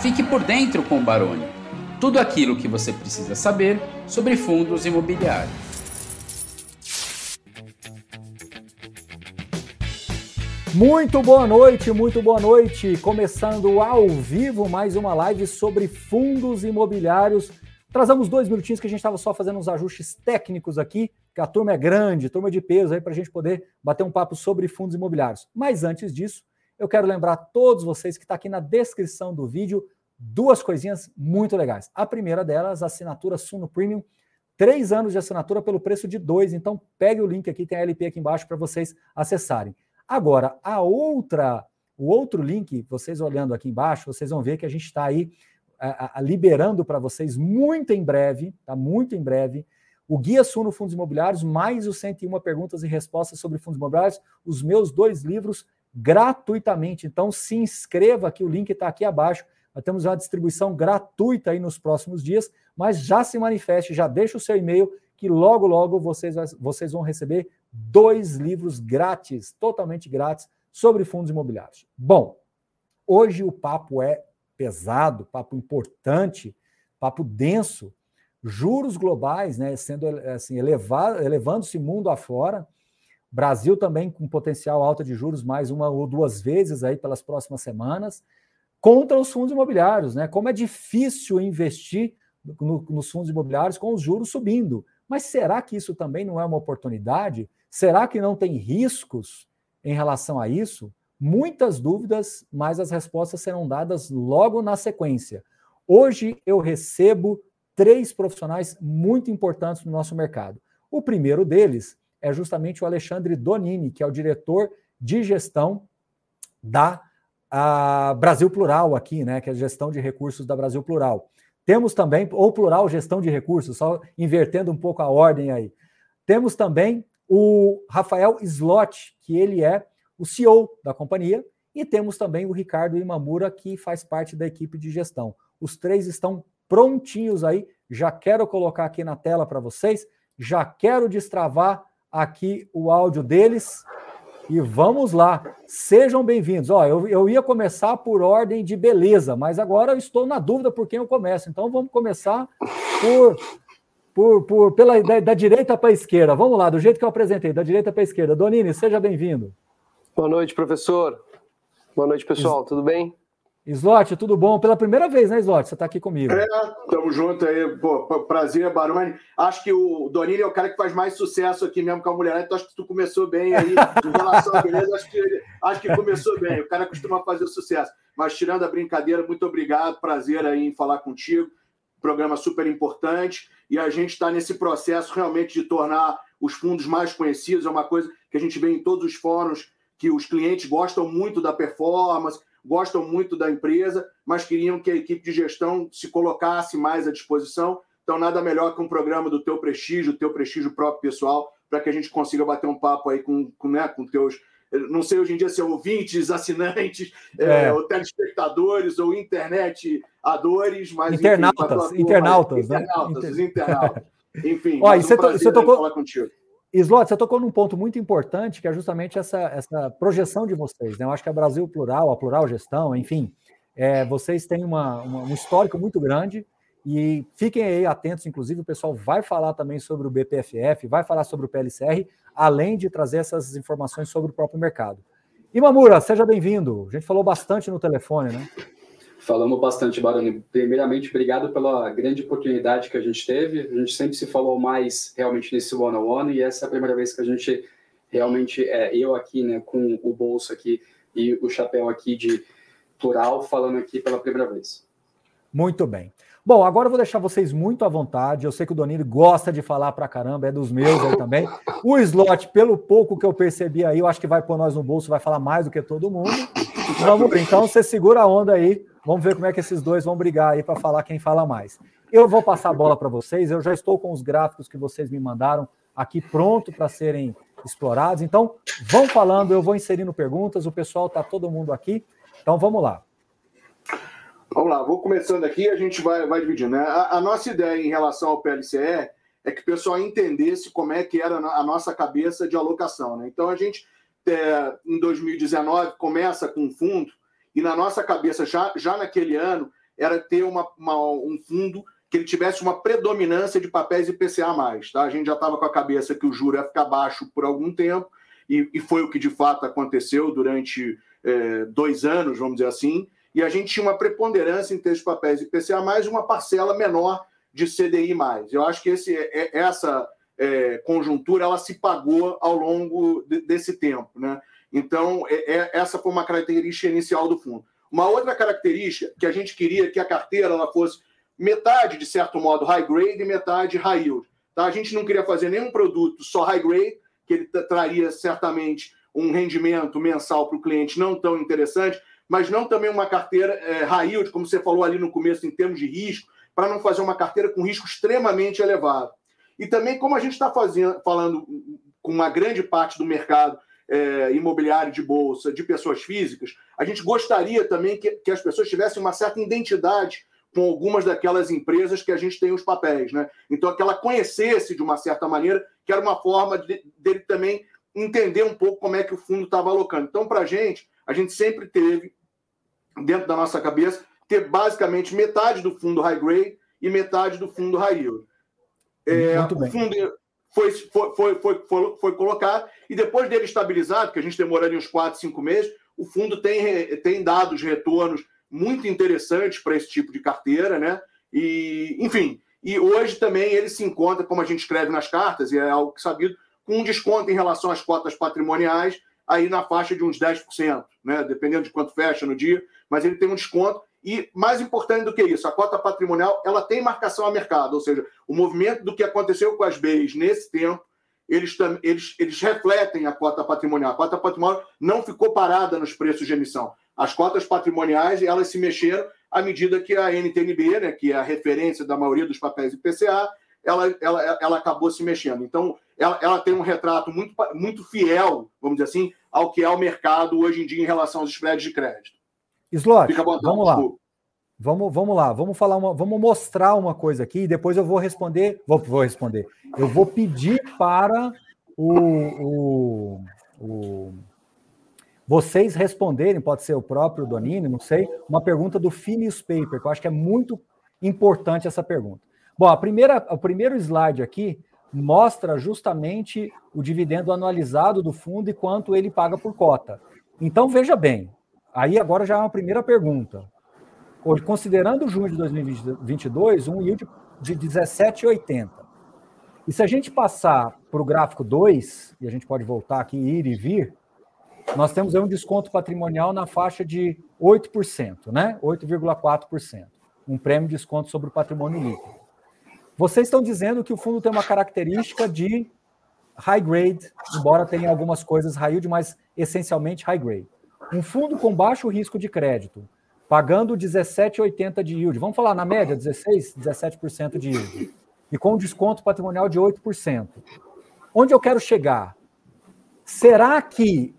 Fique por dentro com o Baroni. Tudo aquilo que você precisa saber sobre fundos imobiliários. Muito boa noite, muito boa noite. Começando ao vivo mais uma live sobre fundos imobiliários. Trazemos dois minutinhos que a gente estava só fazendo uns ajustes técnicos aqui, que a turma é grande, turma de peso aí para a gente poder bater um papo sobre fundos imobiliários. Mas antes disso, eu quero lembrar a todos vocês que está aqui na descrição do vídeo duas coisinhas muito legais. A primeira delas, assinatura Suno Premium, três anos de assinatura pelo preço de dois. Então, pegue o link aqui, tem a LP aqui embaixo para vocês acessarem. Agora, a outra, o outro link, vocês olhando aqui embaixo, vocês vão ver que a gente está aí a, a, liberando para vocês muito em breve, tá? Muito em breve. O Guia Suno Fundos Imobiliários, mais os 101 perguntas e respostas sobre fundos imobiliários, os meus dois livros gratuitamente. Então, se inscreva aqui, o link está aqui abaixo. Nós temos uma distribuição gratuita aí nos próximos dias, mas já se manifeste, já deixa o seu e-mail, que logo, logo vocês, vocês vão receber dois livros grátis, totalmente grátis, sobre fundos imobiliários. Bom, hoje o papo é pesado, papo importante, papo denso, juros globais, né, sendo assim, elevando-se mundo afora, Brasil também com potencial alta de juros mais uma ou duas vezes aí pelas próximas semanas, contra os fundos imobiliários, né? Como é difícil investir no, nos fundos imobiliários com os juros subindo. Mas será que isso também não é uma oportunidade? Será que não tem riscos em relação a isso? Muitas dúvidas, mas as respostas serão dadas logo na sequência. Hoje eu recebo três profissionais muito importantes no nosso mercado. O primeiro deles é justamente o Alexandre Donini, que é o diretor de gestão da Brasil Plural aqui, né, que é a gestão de recursos da Brasil Plural. Temos também, ou plural, gestão de recursos, só invertendo um pouco a ordem aí. Temos também o Rafael Slot, que ele é o CEO da companhia, e temos também o Ricardo Imamura, que faz parte da equipe de gestão. Os três estão prontinhos aí, já quero colocar aqui na tela para vocês, já quero destravar aqui o áudio deles e vamos lá. Sejam bem-vindos. Ó, eu, eu ia começar por ordem de beleza, mas agora eu estou na dúvida por quem eu começo. Então vamos começar por, por, por pela da, da direita para a esquerda. Vamos lá, do jeito que eu apresentei, da direita para a esquerda. Donini, seja bem-vindo. Boa noite, professor. Boa noite, pessoal. Tudo bem? Slot, tudo bom? Pela primeira vez, né, Slot? Você está aqui comigo. É, tamo junto aí. Pô, prazer, Baroni. Acho que o Donini é o cara que faz mais sucesso aqui mesmo com a mulher. Então acho que tu começou bem aí em relação à beleza. Acho que, acho que começou bem. O cara costuma fazer sucesso. Mas tirando a brincadeira, muito obrigado. Prazer aí em falar contigo. Programa super importante. E a gente está nesse processo realmente de tornar os fundos mais conhecidos. É uma coisa que a gente vê em todos os fóruns que os clientes gostam muito da performance, gostam muito da empresa, mas queriam que a equipe de gestão se colocasse mais à disposição. Então, nada melhor que um programa do teu prestígio, teu prestígio próprio pessoal, para que a gente consiga bater um papo aí com, com, né, com teus. Não sei hoje em dia se é ouvintes, assinantes, é. É, ou telespectadores, ou internet adores, mas. Internautas, enfim, internautas, né? Internautas, os internautas. Enfim, Ó, um você, você tocou... Slot, você tocou num ponto muito importante, que é justamente essa, essa projeção de vocês. Né? Eu acho que a Brasil Plural, a Plural Gestão, enfim, é, vocês têm uma, uma, um histórico muito grande e fiquem aí atentos, inclusive o pessoal vai falar também sobre o BPFF, vai falar sobre o PLCR, além de trazer essas informações sobre o próprio mercado. Imamura, seja bem-vindo. A gente falou bastante no telefone, né? Falamos bastante, Baroni. Primeiramente, obrigado pela grande oportunidade que a gente teve. A gente sempre se falou mais realmente nesse one-on-one e essa é a primeira vez que a gente realmente, é, eu aqui, né, com o bolso aqui e o chapéu aqui de plural, falando aqui pela primeira vez. Muito bem. Bom, agora eu vou deixar vocês muito à vontade. Eu sei que o Donini gosta de falar pra caramba, é dos meus aí também. O Slot, pelo pouco que eu percebi aí, eu acho que vai pôr nós no bolso, vai falar mais do que todo mundo. Vamos, então você segura a onda aí Vamos ver como é que esses dois vão brigar aí para falar quem fala mais. Eu vou passar a bola para vocês. Eu já estou com os gráficos que vocês me mandaram aqui pronto para serem explorados. Então, vão falando, eu vou inserindo perguntas. O pessoal está todo mundo aqui. Então, vamos lá. Vamos lá, vou começando aqui a gente vai, vai dividindo. Né? A, a, nossa ideia em relação ao PLCE é que o pessoal entendesse como é que era a nossa cabeça de alocação. Né? Então, a gente, é, em 2019, começa com um fundo e na nossa cabeça, já, já naquele ano, era ter uma, uma, um fundo que ele tivesse uma predominância de papéis IPCA+. Tá? A gente já estava com a cabeça que o juro ia ficar baixo por algum tempo, e, e foi o que de fato aconteceu durante é, dois anos, vamos dizer assim, e a gente tinha uma preponderância em ter os papéis IPCA+, uma parcela menor de CDI+. Eu acho que esse, é, é, essa é, conjuntura ela se pagou ao longo de, desse tempo. Né? Então, é, é, essa foi uma característica inicial do fundo. Uma outra característica que a gente queria que a carteira ela fosse metade, de certo modo, high grade e metade high yield. Tá? A gente não queria fazer nenhum produto só high grade, que ele traria certamente um rendimento mensal para o cliente não tão interessante, mas não também uma carteira é, high yield, como você falou ali no começo, em termos de risco, para não fazer uma carteira com risco extremamente elevado. E também, como a gente está falando com uma grande parte do mercado é, imobiliário de bolsa de pessoas físicas, a gente gostaria também que, que as pessoas tivessem uma certa identidade com algumas daquelas empresas que a gente tem os papéis, né? Então, que ela conhecesse de uma certa maneira, que era uma forma de, dele também entender um pouco como é que o fundo estava alocando. Então, para a gente, a gente sempre teve, dentro da nossa cabeça, ter basicamente metade do fundo high grade e metade do fundo high yield. É, o fundo foi, foi, foi, foi, foi, colocado e depois dele estabilizado, que a gente demoraria uns 4, 5 meses, o fundo tem, tem dado os retornos muito interessantes para esse tipo de carteira, né? E, enfim, e hoje também ele se encontra, como a gente escreve nas cartas, e é algo sabido, com um desconto em relação às cotas patrimoniais, aí na faixa de uns 10%, né? Dependendo de quanto fecha no dia, mas ele tem um desconto. E mais importante do que isso, a cota patrimonial ela tem marcação a mercado, ou seja, o movimento do que aconteceu com as BEIs nesse tempo, eles, eles, eles refletem a cota patrimonial. A cota patrimonial não ficou parada nos preços de emissão as cotas patrimoniais elas se mexeram à medida que a NTNB, né, que é a referência da maioria dos papéis IPCA, ela, ela, ela acabou se mexendo. Então, ela, ela tem um retrato muito, muito fiel, vamos dizer assim, ao que é o mercado hoje em dia em relação aos spreads de crédito. Slot, vamos lá. Vamos, vamos lá, vamos falar uma, vamos mostrar uma coisa aqui e depois eu vou responder. Vou, vou responder. Eu vou pedir para o, o, o vocês responderem, pode ser o próprio Donini, não sei, uma pergunta do Phineas Paper, que eu acho que é muito importante essa pergunta. Bom, a primeira, o primeiro slide aqui mostra justamente o dividendo anualizado do fundo e quanto ele paga por cota. Então, veja bem, aí agora já é uma primeira pergunta. Considerando junho de 2022, um yield de 17,80. E se a gente passar para o gráfico 2, e a gente pode voltar aqui, ir e vir, nós temos aí um desconto patrimonial na faixa de 8%, né? 8,4%. Um prêmio de desconto sobre o patrimônio líquido. Vocês estão dizendo que o fundo tem uma característica de high grade, embora tenha algumas coisas high yield, mas essencialmente high grade. Um fundo com baixo risco de crédito, pagando 17,80 de yield. Vamos falar na média 16, 17% de yield. E com desconto patrimonial de 8%. Onde eu quero chegar? Será que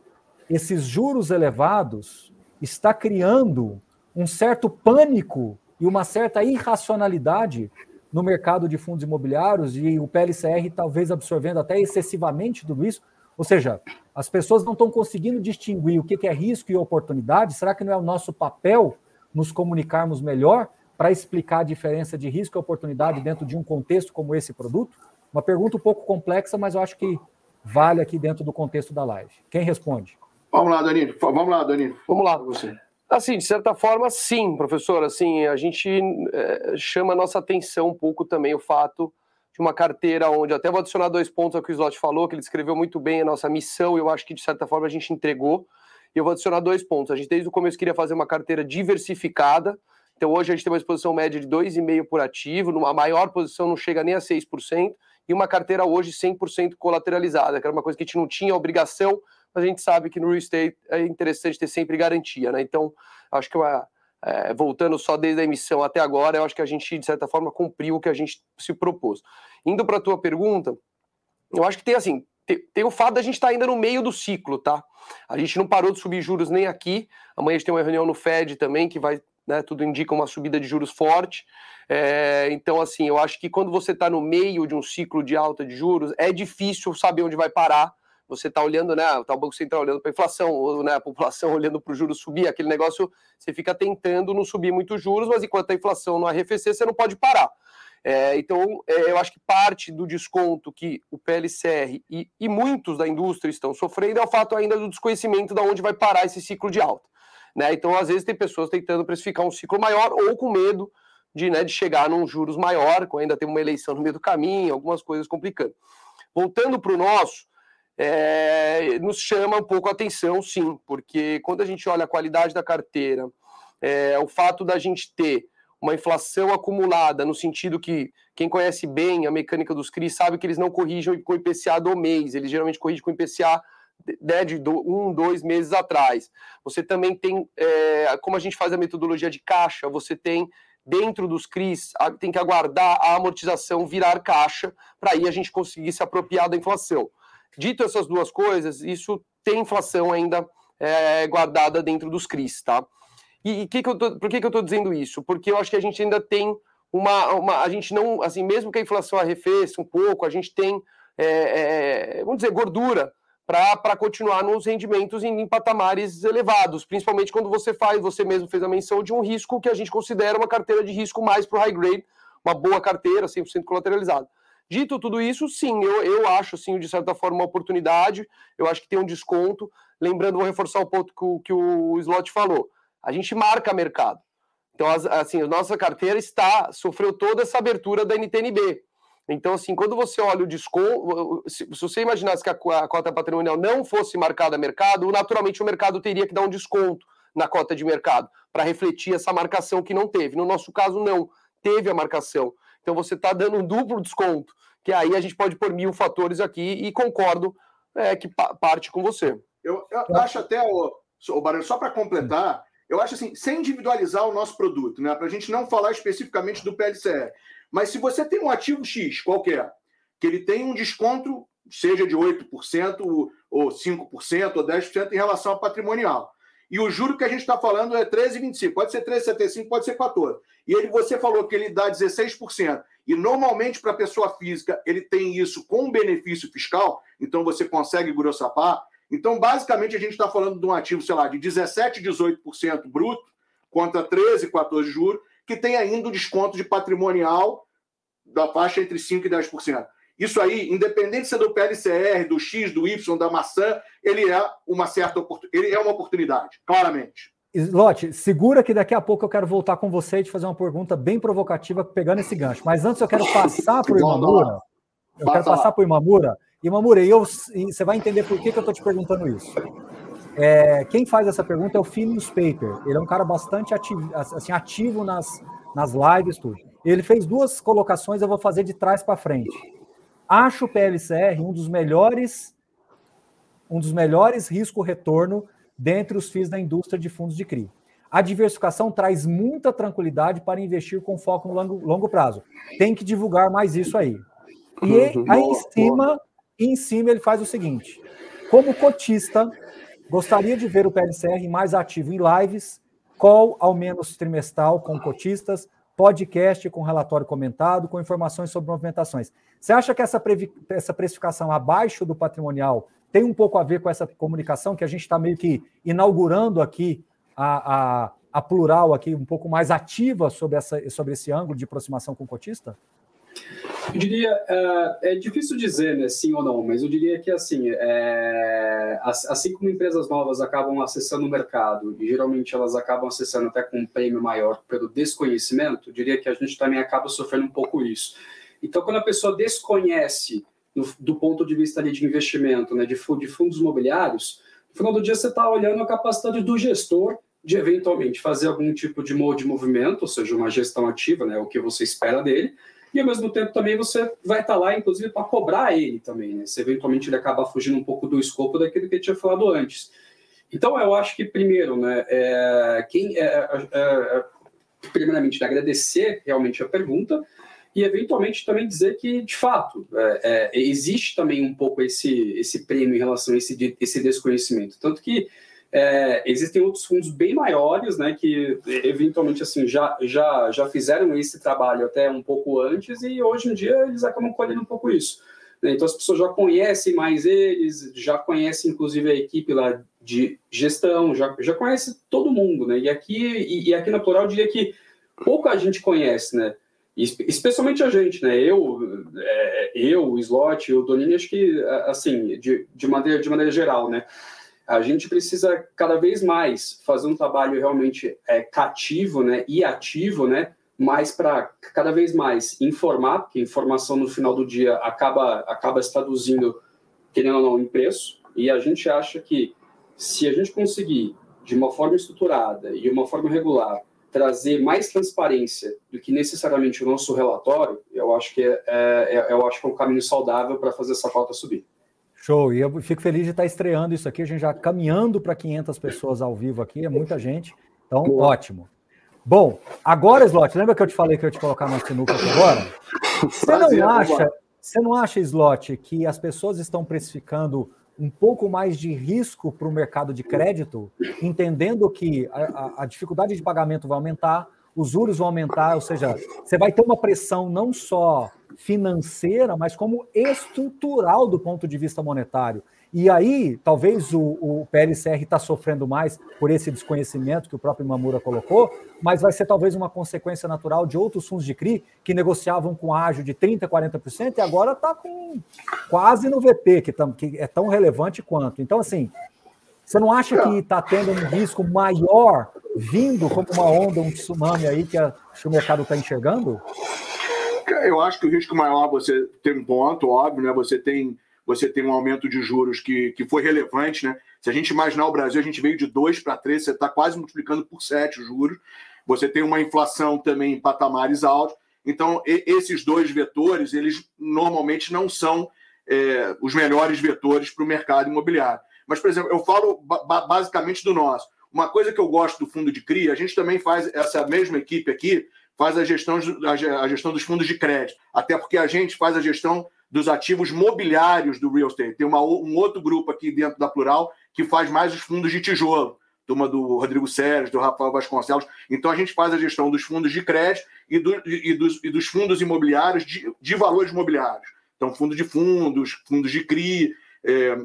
esses juros elevados está criando um certo pânico e uma certa irracionalidade no mercado de fundos imobiliários e o PLCR talvez absorvendo até excessivamente tudo isso. Ou seja, as pessoas não estão conseguindo distinguir o que é risco e oportunidade. Será que não é o nosso papel nos comunicarmos melhor para explicar a diferença de risco e oportunidade dentro de um contexto como esse produto? Uma pergunta um pouco complexa, mas eu acho que vale aqui dentro do contexto da live. Quem responde? Vamos lá, Danilo. Vamos lá, Danilo. Vamos lá. Você. Assim, de certa forma, sim, professor. Assim, a gente é, chama a nossa atenção um pouco também o fato de uma carteira onde até vou adicionar dois pontos ao que o Slot falou, que ele descreveu muito bem a nossa missão, e eu acho que de certa forma a gente entregou. E eu vou adicionar dois pontos. A gente desde o começo queria fazer uma carteira diversificada. Então hoje a gente tem uma exposição média de 2,5% por ativo, numa maior posição não chega nem a 6%, e uma carteira hoje 100% colateralizada, que era uma coisa que a gente não tinha obrigação mas a gente sabe que no real estate é interessante ter sempre garantia, né? Então, acho que uma, é, voltando só desde a emissão até agora, eu acho que a gente, de certa forma, cumpriu o que a gente se propôs. Indo para a tua pergunta, eu acho que tem assim, tem, o fato da gente estar tá ainda no meio do ciclo, tá? A gente não parou de subir juros nem aqui. Amanhã a gente tem uma reunião no Fed também, que vai, né, tudo indica uma subida de juros forte. É, então, assim, eu acho que quando você está no meio de um ciclo de alta de juros, é difícil saber onde vai parar você está olhando, né? Tá o Banco Central olhando para a inflação, ou né, a população olhando para o juros subir, aquele negócio, você fica tentando não subir muito juros, mas enquanto a inflação não arrefecer, você não pode parar. É, então, é, eu acho que parte do desconto que o PLCR e, e, muitos da indústria estão sofrendo é o fato ainda do desconhecimento de onde vai parar esse ciclo de alta. Né? Então, às vezes, tem pessoas tentando precificar um ciclo maior ou com medo de, né, de chegar num juros maior, ainda tem uma eleição no meio do caminho, algumas coisas complicando. Voltando para o nosso, é, nos chama um pouco a atenção, sim, porque quando a gente olha a qualidade da carteira, é, o fato da gente ter uma inflação acumulada, no sentido que quem conhece bem a mecânica dos CRIs sabe que eles não corrigem com IPCA do mês, eles geralmente corrigem com IPCA né, de um, dois meses atrás. Você também tem, é, como a gente faz a metodologia de caixa, você tem dentro dos CRIs, tem que aguardar a amortização virar caixa, para aí a gente conseguir se apropriar da inflação. Dito essas duas coisas, isso tem inflação ainda é, guardada dentro dos CRIs, tá? E, e que que tô, por que, que eu estou dizendo isso? Porque eu acho que a gente ainda tem uma, uma. A gente não. Assim, mesmo que a inflação arrefeça um pouco, a gente tem, é, é, vamos dizer, gordura para continuar nos rendimentos em, em, patamares elevados, principalmente quando você faz, você mesmo fez a menção de um risco que a gente considera uma carteira de risco mais para o high grade, uma boa carteira, 100% colateralizada. Dito tudo isso, sim, eu, eu acho, assim, de certa forma, uma oportunidade, eu acho que tem um desconto. Lembrando, vou reforçar o ponto que o, que o Slot falou a gente marca mercado. Então, assim, a nossa carteira está sofreu toda essa abertura da NTNB. Então, assim, quando você olha o desconto, se, você imaginasse que a cota patrimonial não fosse marcada a mercado, naturalmente o mercado teria que dar um desconto na cota de mercado para refletir essa marcação que não teve. No nosso caso, não teve a marcação. Então, você está dando um duplo desconto, que aí a gente pode pôr mil fatores aqui e concordo é, que pa parte com você. Eu, eu acho até, o, o Barão, só para completar, eu acho assim, sem individualizar o nosso produto, né? Para a gente não falar especificamente do PLCR. Mas se você tem um ativo X qualquer, que ele tem um desconto, seja de 8%, ou 5%, ou 10% em relação ao patrimonial. E o juro que a gente está falando é 13,25. Pode ser 13,75, pode ser 14. E ele, você falou que ele dá 16%. E normalmente, para a pessoa física, ele tem isso com benefício fiscal, então você consegue grossapar. Então, basicamente, a gente está falando de um ativo, sei lá, de 17%, 18% bruto, contra 13%, 14% de juros, que tem ainda um desconto de patrimonial da faixa entre 5% e 10%. Isso aí, independente se é do PLCR, do X, do Y, da maçã, ele é uma certa ele é uma oportunidade, claramente. Slot, segura que daqui a pouco eu quero voltar com você e te fazer uma pergunta bem provocativa pegando esse gancho. Mas antes eu quero passar para o Imamura. Eu quero passar para o Imamura e Mamura, eu, você vai entender por que, que eu estou te perguntando isso. É, quem faz essa pergunta é o Phineas Paper. Ele é um cara bastante ativo, assim, ativo nas, nas lives, tudo. Ele fez duas colocações, eu vou fazer de trás para frente. Acho o PLCR um dos melhores, um dos melhores risco-retorno dentre os FIIs da indústria de fundos de CRI. A diversificação traz muita tranquilidade para investir com foco no longo, longo prazo. Tem que divulgar mais isso aí. E uhum. aí, em cima, em cima ele faz o seguinte: como cotista, gostaria de ver o PLCR mais ativo em lives, call ao menos trimestral com cotistas, podcast com relatório comentado, com informações sobre movimentações. Você acha que essa, essa precificação abaixo do patrimonial tem um pouco a ver com essa comunicação que a gente está meio que inaugurando aqui a, a, a, plural aqui um pouco mais ativa sobre, essa, sobre esse ângulo de aproximação com o cotista? Eu diria, é, é, difícil dizer né, sim ou não, mas eu diria que assim, é, assim como empresas novas acabam acessando o mercado e geralmente elas acabam acessando até com um prêmio maior pelo desconhecimento, eu diria que a gente também acaba sofrendo um pouco isso. Então, quando a pessoa desconhece do, ponto de vista ali, de investimento, né, de, de fundos imobiliários, no final do dia você está olhando a capacidade do gestor de eventualmente fazer algum tipo de, movimento, ou seja, uma gestão ativa, né, o que você espera dele, e ao mesmo tempo também você vai estar lá, inclusive, para cobrar ele também, né? Se eventualmente ele acabar fugindo um pouco do escopo daquilo que eu tinha falado antes. Então, eu acho que, primeiro, né, é, quem, é, é, é primeiramente, agradecer realmente a pergunta e, eventualmente, também dizer que, de fato, é, é, existe também um pouco esse, esse prêmio em relação a esse, esse desconhecimento. Tanto que é, existem outros fundos bem maiores, né, que eventualmente assim já, já, já fizeram esse trabalho até um pouco antes e hoje em dia eles acabam colhendo um pouco isso. Né? Então as pessoas já conhecem mais eles, já conhecem inclusive a equipe lá de gestão, já, já conhece todo mundo, né? E aqui, e, e aqui na Plural eu diria que pouca gente conhece, né? Especialmente a gente, né? Eu, é, eu, o Slot, o Donini, acho que, assim, de, de, maneira, de maneira geral, né? A gente precisa cada vez mais fazer um trabalho realmente é, cativo, né? E ativo, né? mais para cada vez mais informar, porque informação no final do dia acaba, acaba se traduzindo, querendo ou não, em preço, e a gente acha que se a gente conseguir, de uma forma estruturada e uma forma regular, trazer mais transparência do que necessariamente o nosso relatório, eu acho que é, é, é eu acho que é um caminho saudável para fazer essa pauta subir. Show, e eu fico feliz de estar estreando isso aqui, a gente já caminhando para 500 pessoas ao vivo aqui, é muita gente, então Boa. ótimo. Bom, agora, Slot, lembra que eu te falei que eu ia te colocar no sinuca aqui agora? Você não acha, você não acha, Slot, que as pessoas estão precificando um pouco mais de risco para o mercado de crédito, entendendo que a, a, dificuldade de pagamento vai aumentar, os juros vão aumentar, ou seja, você vai ter uma pressão não só financeira, mas como estrutural do ponto de vista monetário. E aí, talvez o, o PLCR está sofrendo mais por esse desconhecimento que o próprio Mamura colocou, mas vai ser talvez uma consequência natural de outros fundos de CRI que negociavam com ágio de 30%, 40% e agora está com quase no VP, que, que é tão relevante quanto. Então, assim, você não acha que está tendo um risco maior vindo como uma onda, um tsunami aí que, a, que o mercado está enxergando? Eu acho que o risco maior você tem um ponto, óbvio, né? Você tem você tem um aumento de juros que, que foi relevante, né? Se a gente imaginar o Brasil, a gente veio de 2 para 3, você está quase multiplicando por 7 os juros. Você tem uma inflação também em patamares altos. Então, esses dois vetores, eles normalmente não são é, os melhores vetores para o mercado imobiliário. Mas, por exemplo, eu falo ba basicamente do nosso. Uma coisa que eu gosto do fundo de CRI, a gente também faz, essa mesma equipe aqui, faz a gestão, a gestão dos fundos de crédito. Até porque a gente faz a gestão dos ativos mobiliários do real estate. Tem uma, um outro grupo aqui dentro da Plural que faz mais os fundos de tijolo, turma do Rodrigo Sérgio, do Rafael Vasconcelos. Então a gente faz a gestão dos fundos de crédito e, do, e, dos, e dos, fundos imobiliários de, de, valores imobiliários. Então, fundo de fundos, fundos de CRI, é,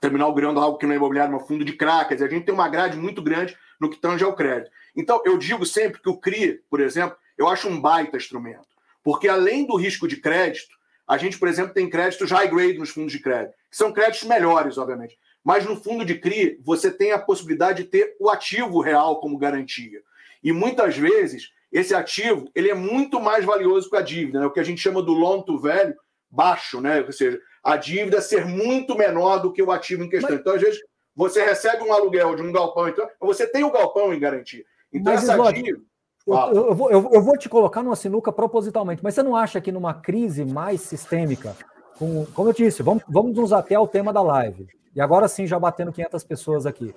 terminal grande, algo que não é imobiliário, mas fundo de cracas. A gente tem uma grade muito grande no que tange ao crédito. Então, eu digo sempre que o CRI, por exemplo, eu acho um baita instrumento. Porque além do risco de crédito, a gente, por exemplo, tem créditos high grade nos fundos de crédito, que são créditos melhores, obviamente. Mas no fundo de CRI, você tem a possibilidade de ter o ativo real como garantia. E muitas vezes, esse ativo ele é muito mais valioso que a dívida, né? o que a gente chama do loan to value baixo, né? ou seja, a dívida ser muito menor do que o ativo em questão. Mas... Então, às vezes, você recebe um aluguel de um galpão, então você tem o galpão em garantia. Então, Mas, essa dívida. Eu, eu, vou, eu, eu, vou te colocar numa sinuca propositalmente, mas você não acha que numa crise mais sistêmica, com, como eu disse, vamos, vamos nos até ao tema da live, e agora sim já batendo 500 pessoas aqui,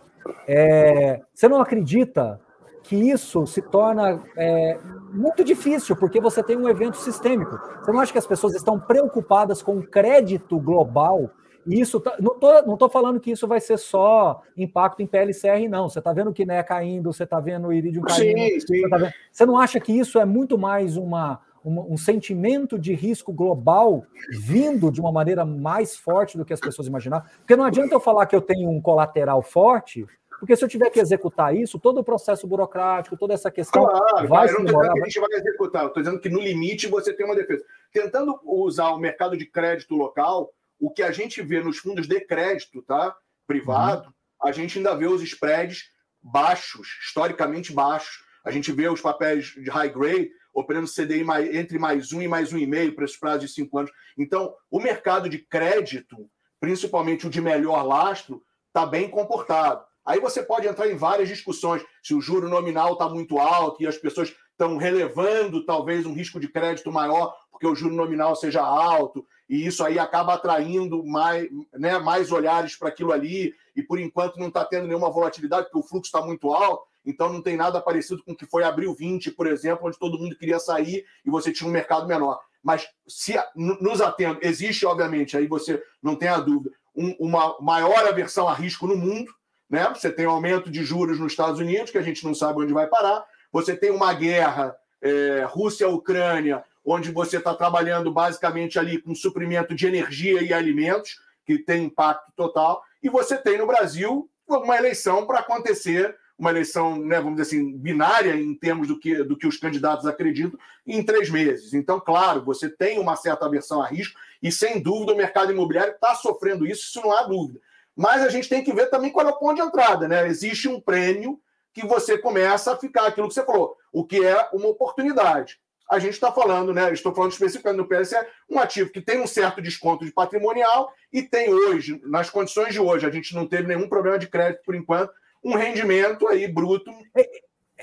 é, você não acredita que isso se torna é, muito difícil, porque você tem um evento sistêmico. Você não acha que as pessoas estão preocupadas com o crédito global isso tá, não tô, não tô falando que isso vai ser só impacto em PLCR, não. Você está vendo o Kiné caindo, você está vendo o Iridium caindo. Sim, sim. Você, tá vendo, você, não acha que isso é muito mais uma, uma, um sentimento de risco global vindo de uma maneira mais forte do que as pessoas imaginavam? Porque não adianta eu falar que eu tenho um colateral forte, porque se eu tiver que executar isso, todo o processo burocrático, toda essa questão claro, vai se demorar. Que a gente vai executar, eu estou dizendo que no limite você tem uma defesa. Tentando usar o mercado de crédito local, o que a gente vê nos fundos de crédito tá, privado, uhum. a gente ainda vê os spreads baixos, historicamente baixos. A gente vê os papéis de high grade operando CDI mais, entre mais um e mais um e meio para esses prazos de cinco anos. Então, o mercado de crédito, principalmente o de melhor lastro, está bem comportado. Aí você pode entrar em várias discussões se o juro nominal está muito alto e as pessoas estão relevando talvez um risco de crédito maior porque o juro nominal seja alto, e isso aí acaba atraindo mais, né, mais olhares para aquilo ali, e por enquanto não está tendo nenhuma volatilidade, porque o fluxo está muito alto, então não tem nada parecido com o que foi abril 20, por exemplo, onde todo mundo queria sair e você tinha um mercado menor. Mas se nos atendo, existe, obviamente, aí você não tem a dúvida, um, uma maior aversão a risco no mundo, né? Você tem um aumento de juros nos Estados Unidos, que a gente não sabe onde vai parar, você tem uma guerra é, Rússia-Ucrânia, onde você está trabalhando basicamente ali com suprimento de energia e alimentos, que tem impacto total, e você tem no Brasil uma eleição para acontecer, uma eleição, né, vamos dizer assim, binária em termos do que, do que os candidatos acreditam, em três meses. Então, claro, você tem uma certa aversão a risco, e sem dúvida o mercado imobiliário está sofrendo isso, isso não há dúvida. Mas a gente tem que ver também qual é o ponto de entrada, né? Existe um prêmio que você começa a ficar aquilo que você falou, o que é uma oportunidade. A gente está falando, né? Estou falando especificamente no PLC, um ativo que tem um certo desconto de patrimonial e tem hoje, nas condições de hoje, a gente não teve nenhum problema de crédito por enquanto, um rendimento aí bruto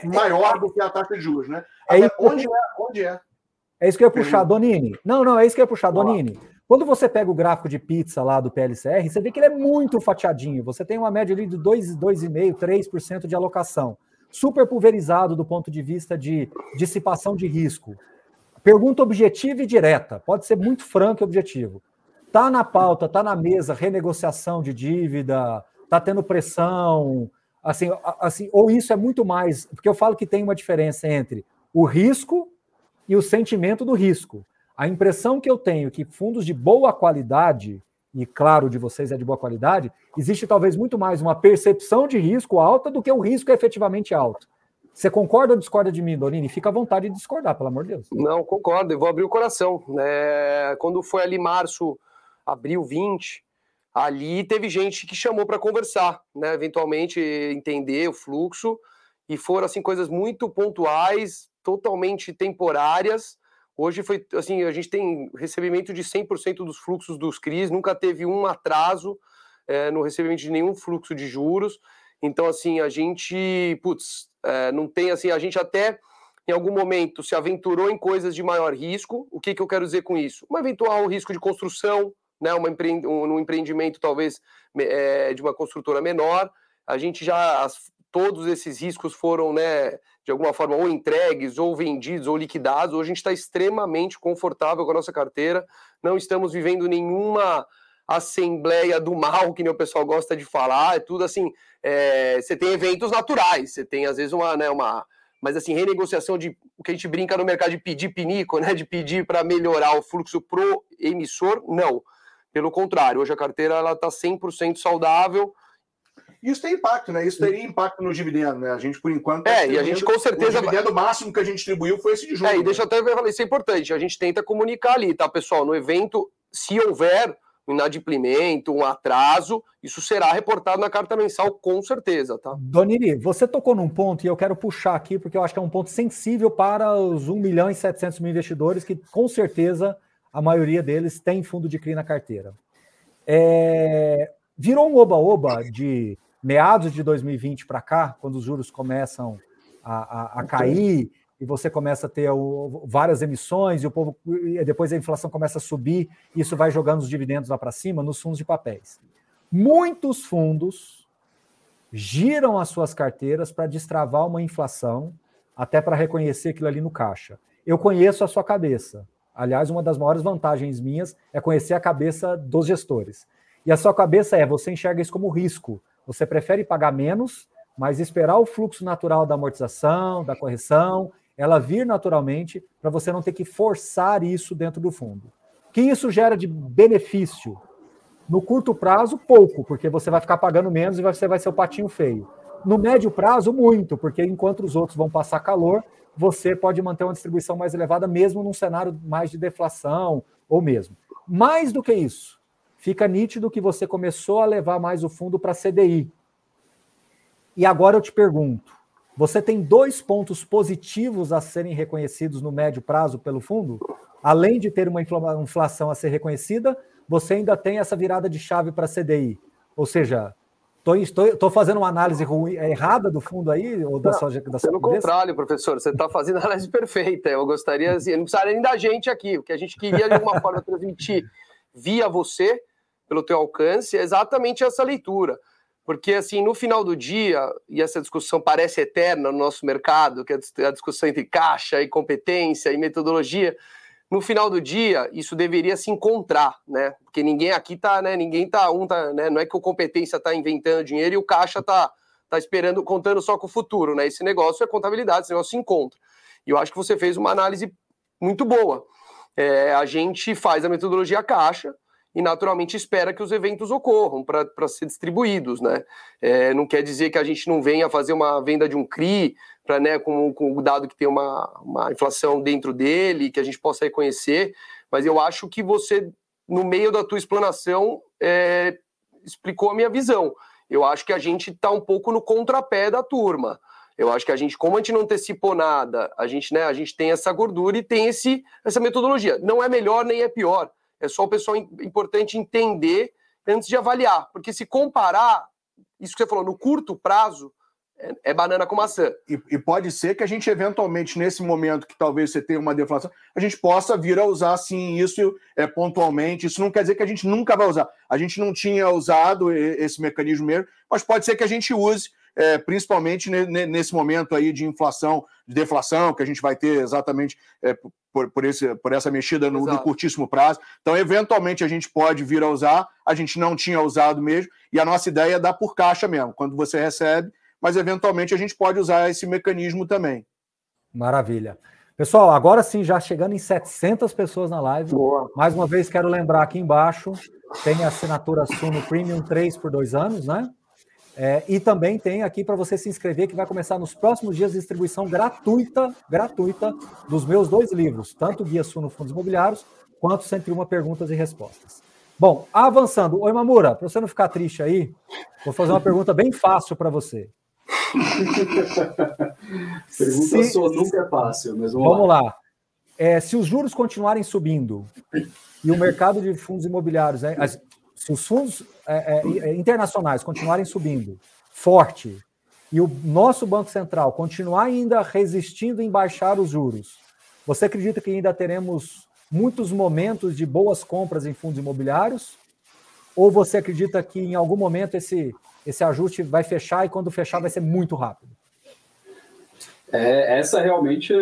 maior do que a taxa de juros, né? É onde é? Onde é? É isso que eu ia puxar, Donini. Não, não, é isso que eu ia puxar, Donini. Quando você pega o gráfico de pizza lá do PLCR, você vê que ele é muito fatiadinho. Você tem uma média ali de 2,5%, 3% de alocação. Super pulverizado do ponto de vista de dissipação de risco. Pergunta objetiva e direta. Pode ser muito franco e objetivo. Tá na pauta, tá na mesa, renegociação de dívida, tá tendo pressão, assim, assim, ou isso é muito mais, porque eu falo que tem uma diferença entre o risco e o sentimento do risco. A impressão que eu tenho que fundos de boa qualidade, e claro, de vocês é de boa qualidade, existe talvez muito mais uma percepção de risco alta do que o risco efetivamente alto. Você concorda ou discorda de mim, Dorini? Fica à vontade de discordar, pelo amor de Deus. Não, concordo, eu vou abrir o coração. É, quando foi ali março, abril 20, ali teve gente que chamou para conversar, né? Eventualmente entender o fluxo, e foram assim coisas muito pontuais, totalmente temporárias, Hoje foi assim, a gente tem recebimento de 100% dos fluxos dos CRIs, nunca teve um atraso é, no recebimento de nenhum fluxo de juros. Então, assim, a gente, putz, é, não tem assim, a gente até em algum momento se aventurou em coisas de maior risco. O que, que eu quero dizer com isso? Um eventual risco de construção, né, uma empre... um, um empreendimento talvez é, de uma construtora menor. A gente já, as, todos esses riscos foram, né, de alguma forma, ou entregues, ou vendidos, ou liquidados. Hoje a gente está extremamente confortável com a nossa carteira, não estamos vivendo nenhuma assembleia do mal, que nem o pessoal gosta de falar, é tudo assim, é, você tem eventos naturais, você tem às vezes uma, né, uma, mas assim, renegociação de o que a gente brinca no mercado de pedir pinico, né, de pedir para melhorar o fluxo pro emissor, não. Pelo contrário, hoje a carteira ela está 100% saudável, isso tem impacto, né? Isso teria impacto no dividendo, né? A gente, por enquanto. É, e a gente com certeza. O dividendo máximo que a gente distribuiu foi esse de junho. É, e deixa né? eu até falar, isso é importante. A gente tenta comunicar ali, tá, pessoal? No evento, se houver um inadimplemento, um atraso, isso será reportado na carta mensal, com certeza, tá? Doniri, você tocou num ponto e eu quero puxar aqui, porque eu acho que é um ponto sensível para os 1 milhão e 700 mil investidores, que com certeza a maioria deles tem fundo de CRI na carteira. É... Virou um oba-oba de meados de 2020 para cá, quando os juros começam a, a, a cair e você começa a ter o, várias emissões e o povo e depois a inflação começa a subir, isso vai jogando os dividendos lá para cima nos fundos de papéis. Muitos fundos giram as suas carteiras para destravar uma inflação, até para reconhecer aquilo ali no caixa. Eu conheço a sua cabeça. Aliás, uma das maiores vantagens minhas é conhecer a cabeça dos gestores. E a sua cabeça é, você enxerga isso como risco. Você prefere pagar menos, mas esperar o fluxo natural da amortização, da correção, ela vir naturalmente, para você não ter que forçar isso dentro do fundo. O que isso gera de benefício? No curto prazo, pouco, porque você vai ficar pagando menos e você vai ser o patinho feio. No médio prazo, muito, porque enquanto os outros vão passar calor, você pode manter uma distribuição mais elevada, mesmo num cenário mais de deflação ou mesmo. Mais do que isso, fica nítido que você começou a levar mais o fundo para CDI. E agora eu te pergunto: você tem dois pontos positivos a serem reconhecidos no médio prazo pelo fundo? Além de ter uma inflação a ser reconhecida, você ainda tem essa virada de chave para CDI. Ou seja, estou fazendo uma análise ruim, é errada do fundo aí? Ou da não, sua, da sua pelo contrário, professor, você está fazendo a análise perfeita. Eu gostaria, assim, não precisaria nem da gente aqui, o que a gente queria de alguma forma transmitir via você pelo teu alcance, é exatamente essa leitura. Porque, assim, no final do dia, e essa discussão parece eterna no nosso mercado, que é a discussão entre caixa e competência e metodologia, no final do dia, isso deveria se encontrar, né? Porque ninguém aqui tá, né? Ninguém tá, um tá, né? Não é que o competência tá inventando dinheiro e o caixa tá, tá esperando, contando só com o futuro, né? Esse negócio é contabilidade, esse negócio se encontra. E eu acho que você fez uma análise muito boa. É, a gente faz a metodologia caixa e naturalmente espera que os eventos ocorram para ser distribuídos, né? É, não quer dizer que a gente não venha fazer uma venda de um CRI para, né, com, com o dado que tem uma, uma inflação dentro dele, que a gente possa reconhecer, mas eu acho que você, no meio da tua explanação, é, explicou a minha visão. Eu acho que a gente está um pouco no contrapé da turma. Eu acho que a gente, como a gente não antecipou nada, a gente, né, a gente tem essa gordura e tem esse, essa metodologia. Não é melhor nem é pior. É só o pessoal importante entender antes de avaliar, porque se comparar isso que você falou no curto prazo, é, é banana com maçã. E, e, pode ser que a gente, eventualmente, nesse momento que talvez você tenha uma deflação, a gente possa vir a usar, sim, isso é, pontualmente. Isso não quer dizer que a gente nunca vai usar. A gente não tinha usado esse mecanismo mesmo, mas pode ser que a gente use, é, principalmente nesse momento aí de inflação, de deflação, que a gente vai ter exatamente é, por, por, esse, por essa mexida no, no, curtíssimo prazo. Então, eventualmente, a gente pode vir a usar, a gente não tinha usado mesmo, e a nossa ideia é dar por caixa mesmo. Quando você recebe, mas eventualmente a gente pode usar esse mecanismo também. Maravilha. Pessoal, agora sim, já chegando em 700 pessoas na live. Boa. Mais uma vez, quero lembrar aqui embaixo, tem a assinatura Suno Premium 3 por dois anos, né? É, e também tem aqui para você se inscrever, que vai começar nos próximos dias distribuição gratuita, gratuita, dos meus dois livros, tanto Guia Suno Fundos Imobiliários, quanto 101 Perguntas e Respostas. Bom, avançando. Oi, Mamura, para você não ficar triste aí, vou fazer uma pergunta bem fácil para você. Pergunta se, sua nunca é fácil, mas vamos, vamos lá. lá. É, se os juros continuarem subindo e o mercado de fundos imobiliários, né, se os fundos é, é, é, internacionais continuarem subindo forte e o nosso Banco Central continuar ainda resistindo em baixar os juros, você acredita que ainda teremos muitos momentos de boas compras em fundos imobiliários? Ou você acredita que em algum momento esse esse ajuste vai fechar e quando fechar vai ser muito rápido? É, essa realmente,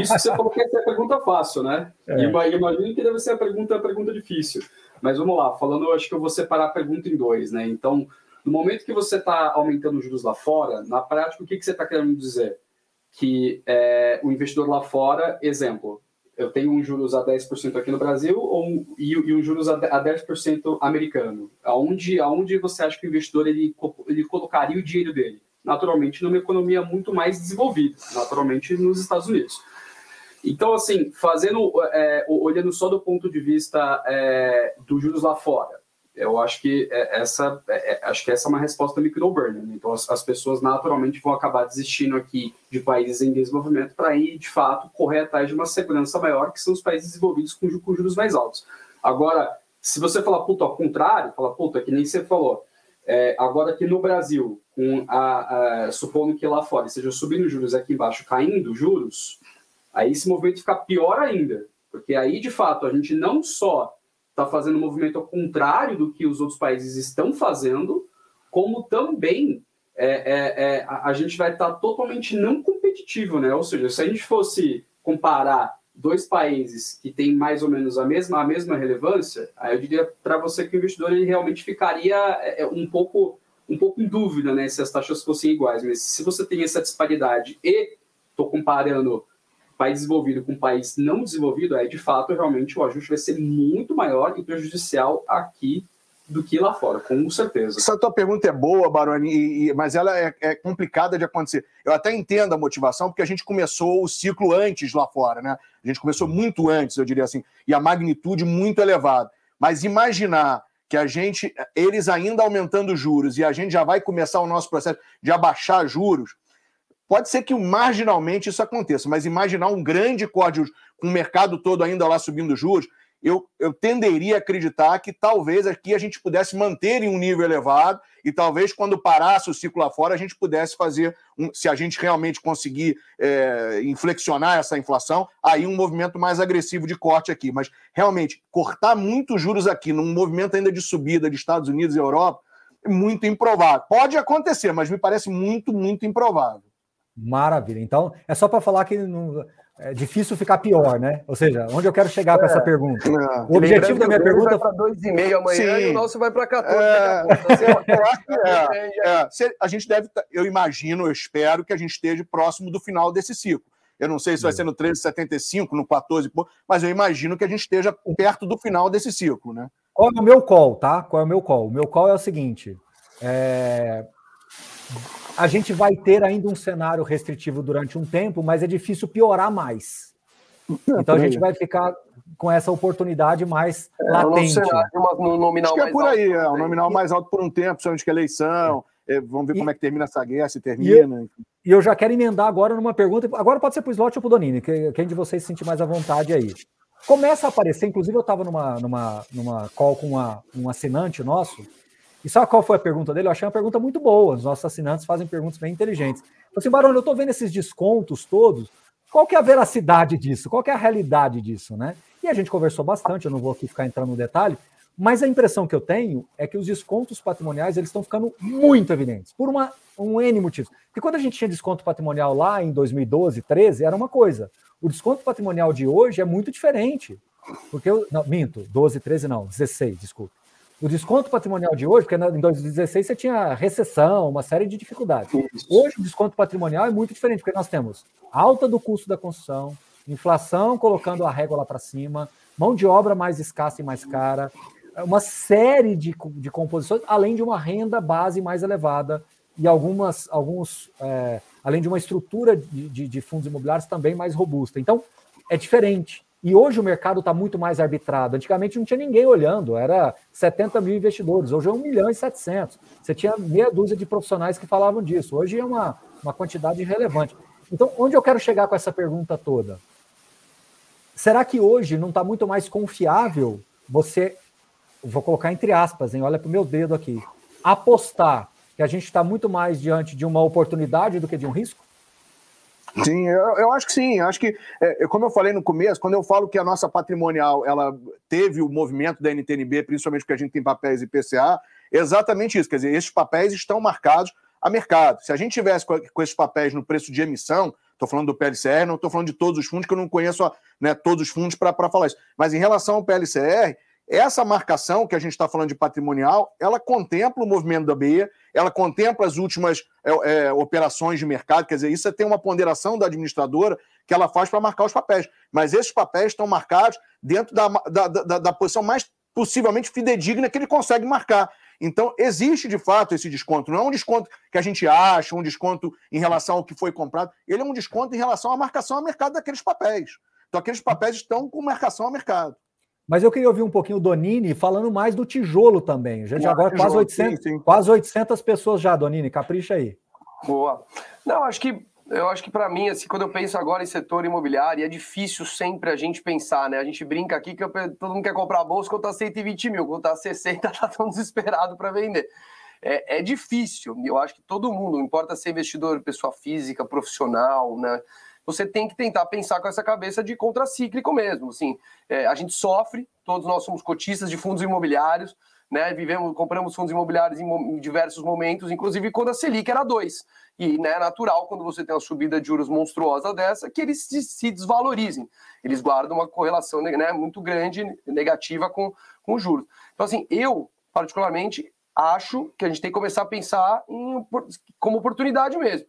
isso que você falou que é a pergunta fácil, né? É. Imagino que deve ser a pergunta, a pergunta difícil. Mas vamos lá, falando, eu acho que eu vou separar a pergunta em dois, né? Então, no momento que você está aumentando os juros lá fora, na prática, o que, que você está querendo dizer? Que é, o investidor lá fora, exemplo, eu tenho um juros a 10% aqui no Brasil ou, e, e um juros a, a 10% americano. Aonde, aonde você acha que o investidor ele, ele colocaria o dinheiro dele? Naturalmente, numa economia muito mais desenvolvida, naturalmente nos Estados Unidos. Então, assim, fazendo, é, olhando só do ponto de vista é, dos juros lá fora, eu acho que é, essa, é, é, acho que essa é uma resposta meio que no burner. Né? Então, as, as, pessoas naturalmente vão acabar desistindo aqui de países em desenvolvimento para ir, de fato, correr atrás de uma segurança maior, que são os países desenvolvidos com, com juros mais altos. Agora, se você falar, puta, ao contrário, fala, puta, que nem você falou, é, agora aqui no Brasil, com a, a, supondo que lá fora seja subindo juros aqui embaixo, caindo juros, aí esse movimento fica pior ainda, porque aí, de fato, a gente não só está fazendo um movimento ao contrário do que os outros países estão fazendo, como também é, é, é, a, gente vai estar tá totalmente não competitivo, né? Ou seja, se a gente fosse comparar dois países que têm mais ou menos a mesma, a mesma relevância, aí eu diria para você que o investidor ele realmente ficaria é, é, um pouco um pouco em dúvida, né, se as taxas fossem iguais. Mas se você tem essa disparidade e estou comparando país desenvolvido com país não desenvolvido, é de fato realmente o ajuste vai ser muito maior e prejudicial aqui do que lá fora, com certeza. Essa tua pergunta é boa, Baroni, e, e, mas ela é, é, complicada de acontecer. Eu até entendo a motivação, porque a gente começou o ciclo antes lá fora, né? A gente começou muito antes, eu diria assim, e a magnitude muito elevada. Mas imaginar que a gente, eles ainda aumentando juros, e a gente já vai começar o nosso processo de abaixar juros, Pode ser que marginalmente isso aconteça, mas imaginar um grande código com o mercado todo ainda lá subindo juros, eu, eu tenderia a acreditar que talvez aqui a gente pudesse manter em um nível elevado e talvez quando parasse o ciclo lá fora a gente pudesse fazer, um, se a gente realmente conseguir é, inflexionar essa inflação, aí um movimento mais agressivo de corte aqui. Mas realmente, cortar muitos juros aqui num movimento ainda de subida de Estados Unidos e Europa é muito improvável. Pode acontecer, mas me parece muito, muito improvável. Maravilha. Então, é só para falar que não, é difícil ficar pior, né? Ou seja, onde eu quero chegar é, com essa pergunta? Não. O objetivo da minha pergunta. vai para 2,5 amanhã Sim. e o nosso vai para 14. É, é, é, a gente deve, eu imagino, eu espero que a gente esteja próximo do final desse ciclo. Eu não sei se vai ser no 13,75, no 14, mas eu imagino que a gente esteja perto do final desse ciclo, né? Qual é o meu call, tá? Qual é o meu call? O meu call é o seguinte: é... a gente vai ter ainda um cenário restritivo durante um tempo, mas é difícil piorar mais. Então a gente vai ficar com essa oportunidade mais é, latente. Cenário, no nominal Acho que é por aí, é, o nominal mais alto por um tempo, principalmente que eleição. É. Vamos ver e, como é que termina essa guerra, se termina. E eu, eu já quero emendar agora numa pergunta. Agora pode ser para o Slot ou para o Donini, quem de vocês se sentir mais à vontade aí. Começa a aparecer, inclusive eu estava numa, numa, numa call com uma, um assinante nosso, e sabe qual foi a pergunta dele? Eu achei uma pergunta muito boa. Os nossos assinantes fazem perguntas bem inteligentes. Falei assim, Barão, eu estou vendo esses descontos todos. Qual que é a veracidade disso? Qual que é a realidade disso, né? E a gente conversou bastante, eu não vou aqui ficar entrando no detalhe, mas a impressão que eu tenho é que os descontos patrimoniais eles estão ficando muito evidentes, por uma, um N motivos. Porque quando a gente tinha desconto patrimonial lá em 2012, 13, era uma coisa. O desconto patrimonial de hoje é muito diferente. Porque eu, não, minto, 12, 13 não, 16, desculpa. O desconto patrimonial de hoje, porque em 2016 você tinha recessão, uma série de dificuldades. Hoje o desconto patrimonial é muito diferente, porque nós temos alta do custo da construção, inflação colocando a régua lá para cima, mão de obra mais escassa e mais cara, uma série de, de composições, além de uma renda base mais elevada e algumas, alguns, é, além de uma estrutura de, de, de, fundos imobiliários também mais robusta. Então, é diferente. E hoje o mercado está muito mais arbitrado. Antigamente não tinha ninguém olhando, era 70 mil investidores, hoje é 1 milhão e 700. Você tinha meia dúzia de profissionais que falavam disso, hoje é uma, uma quantidade relevante. Então, onde eu quero chegar com essa pergunta toda? Será que hoje não está muito mais confiável você, vou colocar entre aspas, hein, olha para o meu dedo aqui, apostar que a gente está muito mais diante de uma oportunidade do que de um risco? Sim, eu, eu acho que sim. Acho que, é, como eu falei no começo, quando eu falo que a nossa patrimonial ela teve o movimento da NTNB, principalmente porque a gente tem papéis IPCA, exatamente isso. Quer dizer, esses papéis estão marcados a mercado. Se a gente tivesse com, com esses papéis no preço de emissão, Estou falando do PLCR, não estou falando de todos os fundos, que eu não conheço né, todos os fundos para falar isso. Mas em relação ao PLCR, essa marcação que a gente está falando de patrimonial, ela contempla o movimento da BE, ela contempla as últimas é, é, operações de mercado, quer dizer, isso tem uma ponderação da administradora que ela faz para marcar os papéis. Mas esses papéis estão marcados dentro da, da, da, da posição mais possivelmente fidedigna que ele consegue marcar. Então, existe de fato esse desconto. Não é um desconto que a gente acha, um desconto em relação ao que foi comprado. Ele é um desconto em relação à marcação a mercado daqueles papéis. Então, aqueles papéis estão com marcação a mercado. Mas eu queria ouvir um pouquinho o Donini falando mais do tijolo também. A gente ah, agora tijolo, quase 800, sim, sim. quase 800 pessoas já, Donini. Capricha aí. Boa. Não, acho que eu acho que para mim, assim, quando eu penso agora em setor imobiliário, é difícil sempre a gente pensar, né? A gente brinca aqui que eu, todo mundo quer comprar a bolsa quando tá 120 mil, quando tá 60, tá tão desesperado para vender. É, é, difícil, eu acho que todo mundo, não importa ser investidor, pessoa física, profissional, né? Você tem que tentar pensar com essa cabeça de contracíclico mesmo. Assim, é, a gente sofre, todos nós somos cotistas de fundos imobiliários, né? Vivemos, compramos fundos imobiliários em, em diversos momentos, inclusive quando a Selic era 2. E né, é natural, quando você tem uma subida de juros monstruosa dessa, que eles se, se desvalorizem. Eles guardam uma correlação né, muito grande, negativa com, com os juros. Então, assim, eu, particularmente, acho que a gente tem que começar a pensar em, como oportunidade mesmo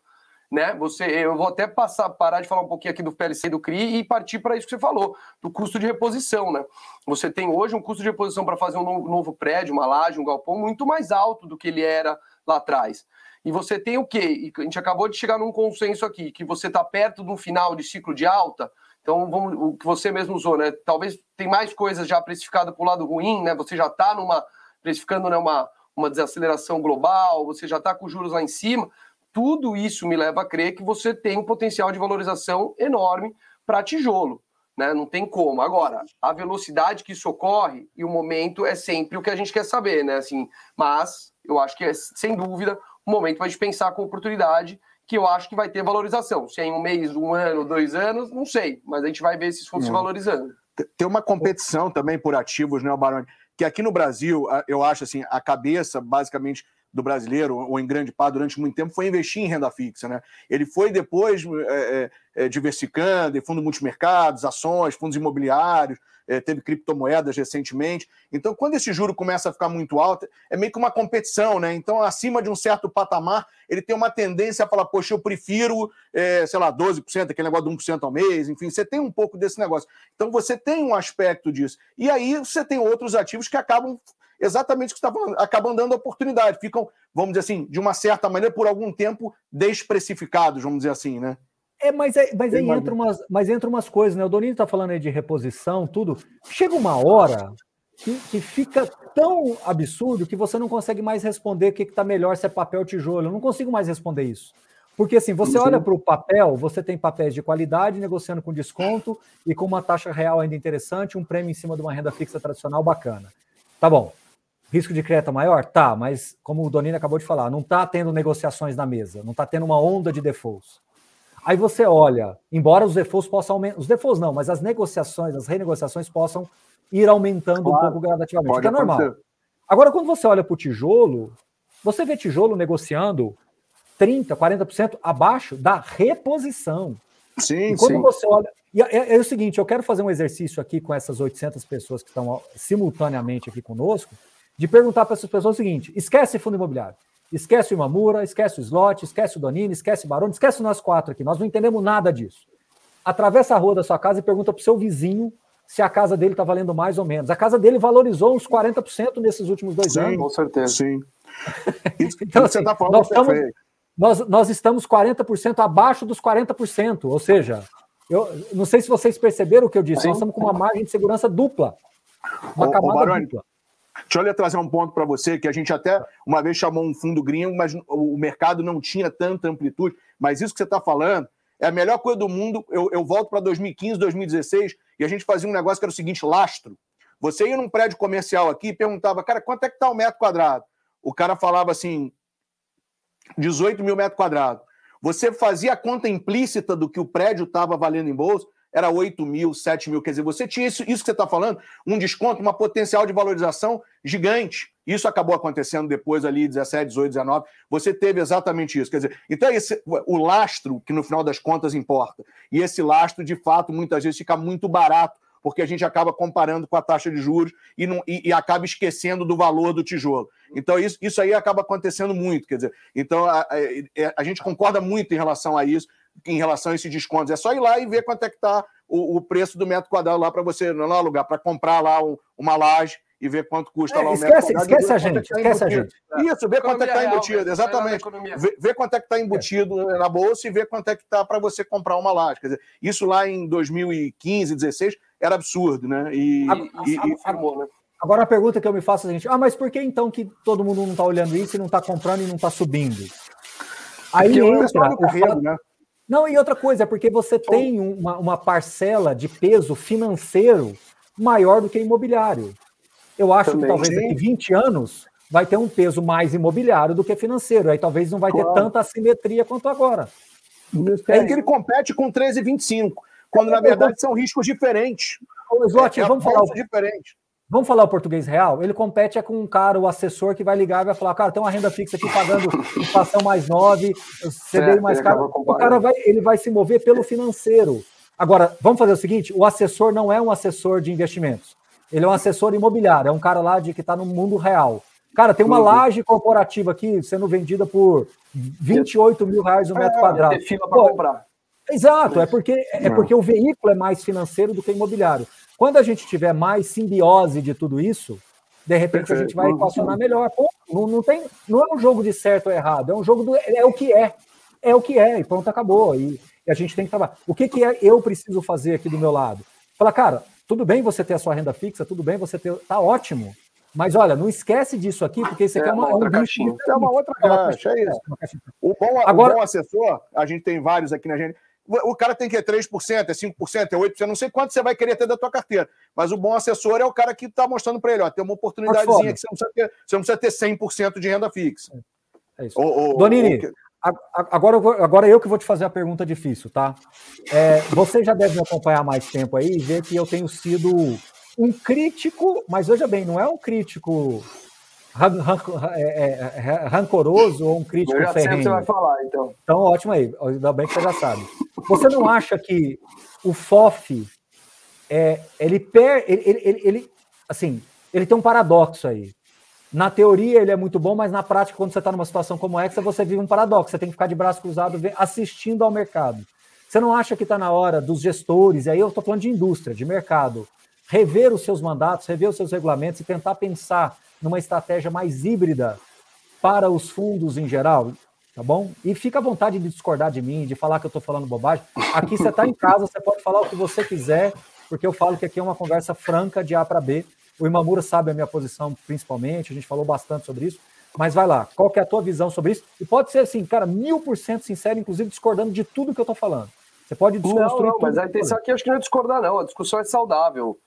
né? Você, eu vou até passar, parar de falar um pouquinho aqui do PLC do CRI e partir para isso que você falou, do custo de reposição, né? Você tem hoje um custo de reposição para fazer um novo, novo, prédio, uma laje, um galpão muito mais alto do que ele era lá atrás. E você tem o quê? A gente acabou de chegar num consenso aqui, que você está perto de um final de ciclo de alta. Então, vamos, o que você mesmo usou, né? Talvez tem mais coisas já precificadas para o lado ruim, né? Você já está numa precificando né, uma, uma desaceleração global, você já está com juros lá em cima tudo isso me leva a crer que você tem um potencial de valorização enorme para tijolo. Né? Não tem como. Agora, a velocidade que isso ocorre e o momento é sempre o que a gente quer saber, né? Assim, mas eu acho que é, sem dúvida, o momento para a gente pensar com oportunidade que eu acho que vai ter valorização. Se é em um mês, um ano, dois anos, não sei, mas a gente vai ver esses fundos se valorizando. Tem uma competição também por ativos, né, Baroni? Que aqui no Brasil, eu acho assim, a cabeça, basicamente, do brasileiro, ou em grande parte durante muito tempo, foi investir em renda fixa. Né? Ele foi depois é, é, diversificando em fundos multimercados, ações, fundos imobiliários, é, teve criptomoedas recentemente. Então, quando esse juro começa a ficar muito alto, é meio que uma competição, né? Então, acima de um certo patamar, ele tem uma tendência a falar, poxa, eu prefiro, é, sei lá, 12%, aquele negócio de 1% ao mês, enfim, você tem um pouco desse negócio. Então, você tem um aspecto disso. E aí, você tem outros ativos que acabam exatamente o que você está falando, acabam dando oportunidade, ficam, vamos dizer assim, de uma certa maneira, por algum tempo, desprecificados, vamos dizer assim, né? É, mas, é, mas aí entra umas, mas entra umas coisas, né? O Donino está falando aí de reposição, tudo. Chega uma hora que, que fica tão absurdo que você não consegue mais responder o que está melhor, se é papel ou tijolo. Eu não consigo mais responder isso. Porque assim, você olha para o papel, você tem papéis de qualidade negociando com desconto e com uma taxa real ainda interessante, um prêmio em cima de uma renda fixa tradicional bacana. Tá bom. Risco de crédito maior? Tá, mas como o Donino acabou de falar, não está tendo negociações na mesa, não está tendo uma onda de defaults. Aí você olha, embora os defaults possam aumentar, os defaults não, mas as negociações, as renegociações possam ir aumentando claro, um pouco gradativamente, que é normal. Agora, quando você olha para o tijolo, você vê tijolo negociando 30%, 40% abaixo da reposição. Sim, e quando sim. você olha. E é, é, é, o seguinte: eu quero fazer um exercício aqui com essas 800 pessoas que estão simultaneamente aqui conosco, de perguntar para essas pessoas o seguinte: esquece fundo imobiliário. Esquece o Imamura, esquece o Slot, esquece o Donini, esquece o Baroni, esquece nós quatro aqui. Nós não entendemos nada disso. Atravessa a rua da sua casa e pergunta para o seu vizinho se a casa dele está valendo mais ou menos. A casa dele valorizou uns 40% nesses últimos dois sim, anos. Com certeza. Sim. então, assim, tá nós, estamos, nós, nós estamos 40% abaixo dos 40%. Ou seja, eu não sei se vocês perceberam o que eu disse, sim. nós estamos com uma margem de segurança dupla. Uma ô, camada ô, Baroni, dupla. Deixa eu trazer um ponto para você, que a gente até uma vez chamou um fundo gringo, mas o mercado não tinha tanta amplitude. Mas isso que você está falando é a melhor coisa do mundo. Eu, eu volto para 2015, 2016, e a gente fazia um negócio que era o seguinte: lastro. Você ia num prédio comercial aqui e perguntava, cara, quanto é que está o metro quadrado? O cara falava assim, 18 mil metros quadrados. Você fazia a conta implícita do que o prédio estava valendo em bolsa, era 8 mil, 7 mil. Quer dizer, você tinha isso, isso que você está falando, um desconto, uma potencial de valorização gigante. Isso acabou acontecendo depois ali, 17, 18, 19. Você teve exatamente isso. Quer dizer, então esse, o lastro, que no final das contas importa. E esse lastro, de fato, muitas vezes fica muito barato, porque a gente acaba comparando com a taxa de juros e, não, e, e acaba esquecendo do valor do tijolo. Então, isso, isso aí acaba acontecendo muito. Quer dizer, então a, a, a gente concorda muito em relação a isso em relação a esses descontos. É só ir lá e ver quanto é que está o, o, preço do metro quadrado lá para você não alugar, para comprar lá um, uma laje e ver quanto custa é, lá o esquece, metro quadrado. Esquece a gente, tá esquece a gente. Isso, ver quanto é que está embutido, real, exatamente. Ver, ver, quanto é que está embutido é. na bolsa e ver quanto é que está para você comprar uma laje. Quer dizer, isso lá em 2015, 2016 era absurdo, né? E, e, e, farmou, né? Agora a pergunta que eu me faço é a gente, ah, mas por que então que todo mundo não está olhando isso e não está comprando e não está subindo? Aí entra o fato, né? Não, e outra coisa, é porque você tem uma, uma parcela de peso financeiro maior do que imobiliário. Eu acho Também, que talvez daqui 20 anos vai ter um peso mais imobiliário do que financeiro. Aí talvez não vai claro. ter tanta assimetria quanto agora. É que ele compete com 13,25, quando na verdade são riscos diferentes. Ô, Slot, é, é vamos falar. Diferente. Vamos falar o português real? Ele compete é com um cara, o assessor, que vai ligar e vai falar: cara, tem uma renda fixa aqui pagando inflação mais 9, CDI mais caro. O cara vai, ele vai se mover pelo financeiro. Agora, vamos fazer o seguinte: o assessor não é um assessor de investimentos. Ele é um assessor imobiliário, é um cara lá de que está no mundo real. Cara, tem uma uhum. laje corporativa aqui sendo vendida por 28 mil reais o um metro é, quadrado. Fila para comprar. Exato, é porque, é porque o veículo é mais financeiro do que imobiliário. Quando a gente tiver mais simbiose de tudo isso, de repente Perfeito. a gente vai equacionar melhor. Não, não, tem, não é um jogo de certo ou errado, é um jogo do. É o que é. É o que é, e pronto, acabou. E, e a gente tem que trabalhar. O que, que é eu preciso fazer aqui do meu lado? Falar, cara, tudo bem você ter a sua renda fixa, tudo bem você ter. Tá ótimo. Mas olha, não esquece disso aqui, porque isso aqui é, é uma, outra um caixinha. É uma outra caixa, é isso. O bom, Agora, o bom assessor, a gente tem vários aqui na gente o cara tem que é 3%, é 5%, é 8%, não sei quanto você vai querer ter da tua carteira. Mas o bom assessor é o cara que está mostrando para ele, ó, tem uma oportunidadezinha que você não precisa ter, você não precisa ter 100% de renda fixa. É isso. O, o, Donini, o... agora, eu vou, agora eu que vou te fazer a pergunta difícil, tá? É, você já deve me acompanhar mais tempo aí e ver que eu tenho sido um crítico, mas veja bem, não é um crítico ran, ran, é, é, rancoroso ou um crítico Eu já ferrenho? sei o que você vai falar, então. Então, ótimo aí. Ainda bem que você já sabe. Você não acha que o FOF, é, ele, per, ele, ele, ele, assim, ele tem um paradoxo aí. Na teoria ele é muito bom, mas na prática, quando você está numa situação como essa, você vive um paradoxo. Você tem que ficar de braço cruzado assistindo ao mercado. Você não acha que está na hora dos gestores, e aí eu estou falando de indústria, de mercado, rever os seus mandatos, rever os seus regulamentos e tentar pensar numa estratégia mais híbrida para os fundos em geral? Tá bom? E fica à vontade de discordar de mim, de falar que eu estou falando bobagem. Aqui você está em casa, você pode falar o que você quiser, porque eu falo que aqui é uma conversa franca de A para B. O Imamura sabe a minha posição, principalmente, a gente falou bastante sobre isso. Mas vai lá, qual que é a tua visão sobre isso? E pode ser assim, cara, mil por cento sincero, inclusive discordando de tudo que eu estou falando. Você pode desconstruir. Não, não, mas a intenção aqui acho que não é discordar, não. A discussão é saudável.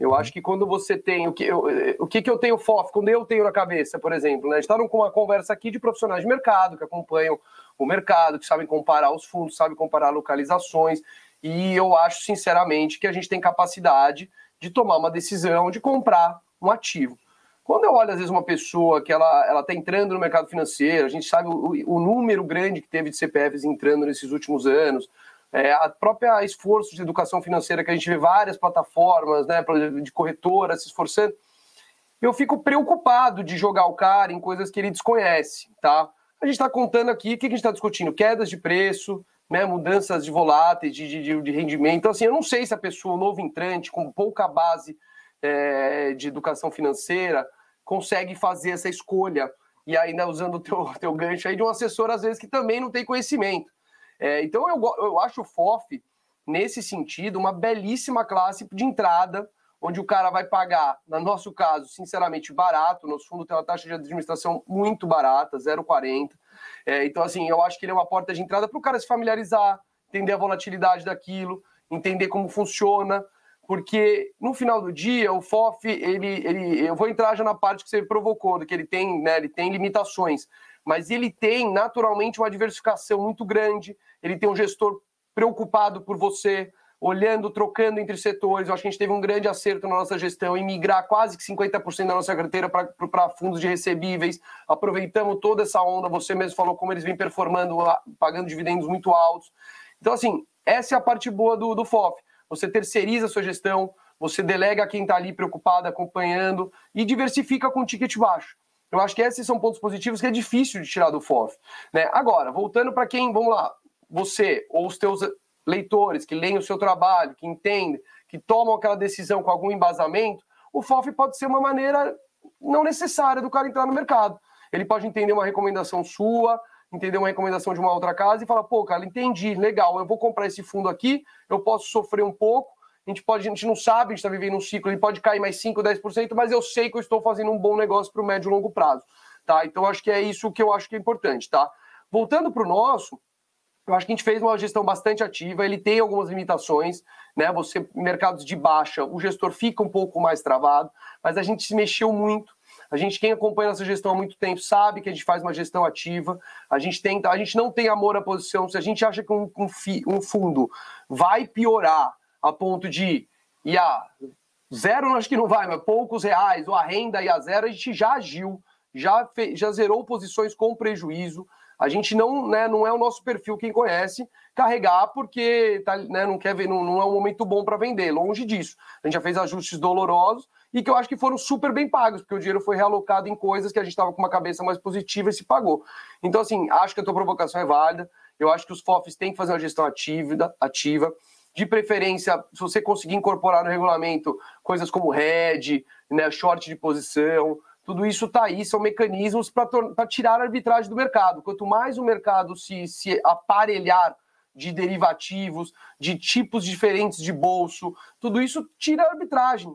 Eu acho que quando você tem. O que eu, o que, que eu tenho FOF, quando eu tenho na cabeça, por exemplo, né? A gente está com uma conversa aqui de profissionais de mercado que acompanham o mercado, que sabem comparar os fundos, sabem comparar localizações. E eu acho, sinceramente, que a gente tem capacidade de tomar uma decisão de comprar um ativo. Quando eu olho, às vezes, uma pessoa que ela está entrando no mercado financeiro, a gente sabe o, o, número grande que teve de CPFs entrando nesses últimos anos, é, a própria esforço de educação financeira, que a gente vê várias plataformas né, de corretora se esforçando, eu fico preocupado de jogar o cara em coisas que ele desconhece, tá? A gente está contando aqui, o que a gente está discutindo? Quedas de preço, né, mudanças de voláteis, de, de, de, rendimento. Então, assim, eu não sei se a pessoa, novo entrante, com pouca base é, de educação financeira, consegue fazer essa escolha. E ainda usando o teu, teu gancho aí de um assessor, às vezes, que também não tem conhecimento. É, então, eu, eu acho o FOF, nesse sentido, uma belíssima classe de entrada, onde o cara vai pagar, no nosso caso, sinceramente, barato. Nosso fundo tem uma taxa de administração muito barata, 0,40. É, então, assim, eu acho que ele é uma porta de entrada para o cara se familiarizar, entender a volatilidade daquilo, entender como funciona, porque no final do dia o FOF, ele, ele, eu vou entrar já na parte que você provocou, que ele tem, né, ele tem limitações, mas ele tem naturalmente uma diversificação muito grande, ele tem um gestor preocupado por você, olhando, trocando entre setores. Eu acho que a gente teve um grande acerto na nossa gestão em migrar quase que 50% da nossa carteira para fundos de recebíveis. Aproveitamos toda essa onda. Você mesmo falou como eles vêm performando, pagando dividendos muito altos. Então, assim, essa é a parte boa do, do FOF. Você terceiriza a sua gestão, você delega quem está ali preocupado, acompanhando e diversifica com ticket baixo. Eu acho que esses são pontos positivos que é difícil de tirar do FOF. Né? Agora, voltando para quem, vamos lá, você ou os teus leitores que leem o seu trabalho, que entendem, que tomam aquela decisão com algum embasamento, o FOF pode ser uma maneira não necessária do cara entrar no mercado. Ele pode entender uma recomendação sua, entender uma recomendação de uma outra casa e falar, pô, cara, entendi, legal, eu vou comprar esse fundo aqui, eu posso sofrer um pouco, a gente pode, a gente não sabe, a gente está vivendo um ciclo, ele pode cair mais 5, 10%, mas eu sei que eu estou fazendo um bom negócio para o médio e longo prazo. Tá? Então, acho que é isso que eu acho que é importante. Tá? Voltando para o nosso, eu acho que a gente fez uma gestão bastante ativa, ele tem algumas limitações, né? Você, mercados de baixa, o gestor fica um pouco mais travado, mas a gente se mexeu muito. A gente, quem acompanha essa gestão há muito tempo, sabe que a gente faz uma gestão ativa. A gente tenta, a gente não tem amor à posição. Se a gente acha que um, um, fi, um fundo vai piorar a ponto de ir a zero, acho que não vai, mas poucos reais, ou a renda e a zero, a gente já agiu, já, já zerou posições com prejuízo. A gente não, né, não é o nosso perfil, quem conhece, carregar porque tá, né, não quer ver, não, não é um momento bom para vender, longe disso. A gente já fez ajustes dolorosos e que eu acho que foram super bem pagos, porque o dinheiro foi realocado em coisas que a gente estava com uma cabeça mais positiva e se pagou. Então, assim, acho que a tua provocação é válida. Eu acho que os FOFs têm que fazer uma gestão ativa, ativa. De preferência, se você conseguir incorporar no regulamento coisas como head, né, short de posição, tudo isso está aí, são mecanismos para tirar a arbitragem do mercado. Quanto mais o mercado se, se aparelhar de derivativos, de tipos diferentes de bolso, tudo isso tira a arbitragem,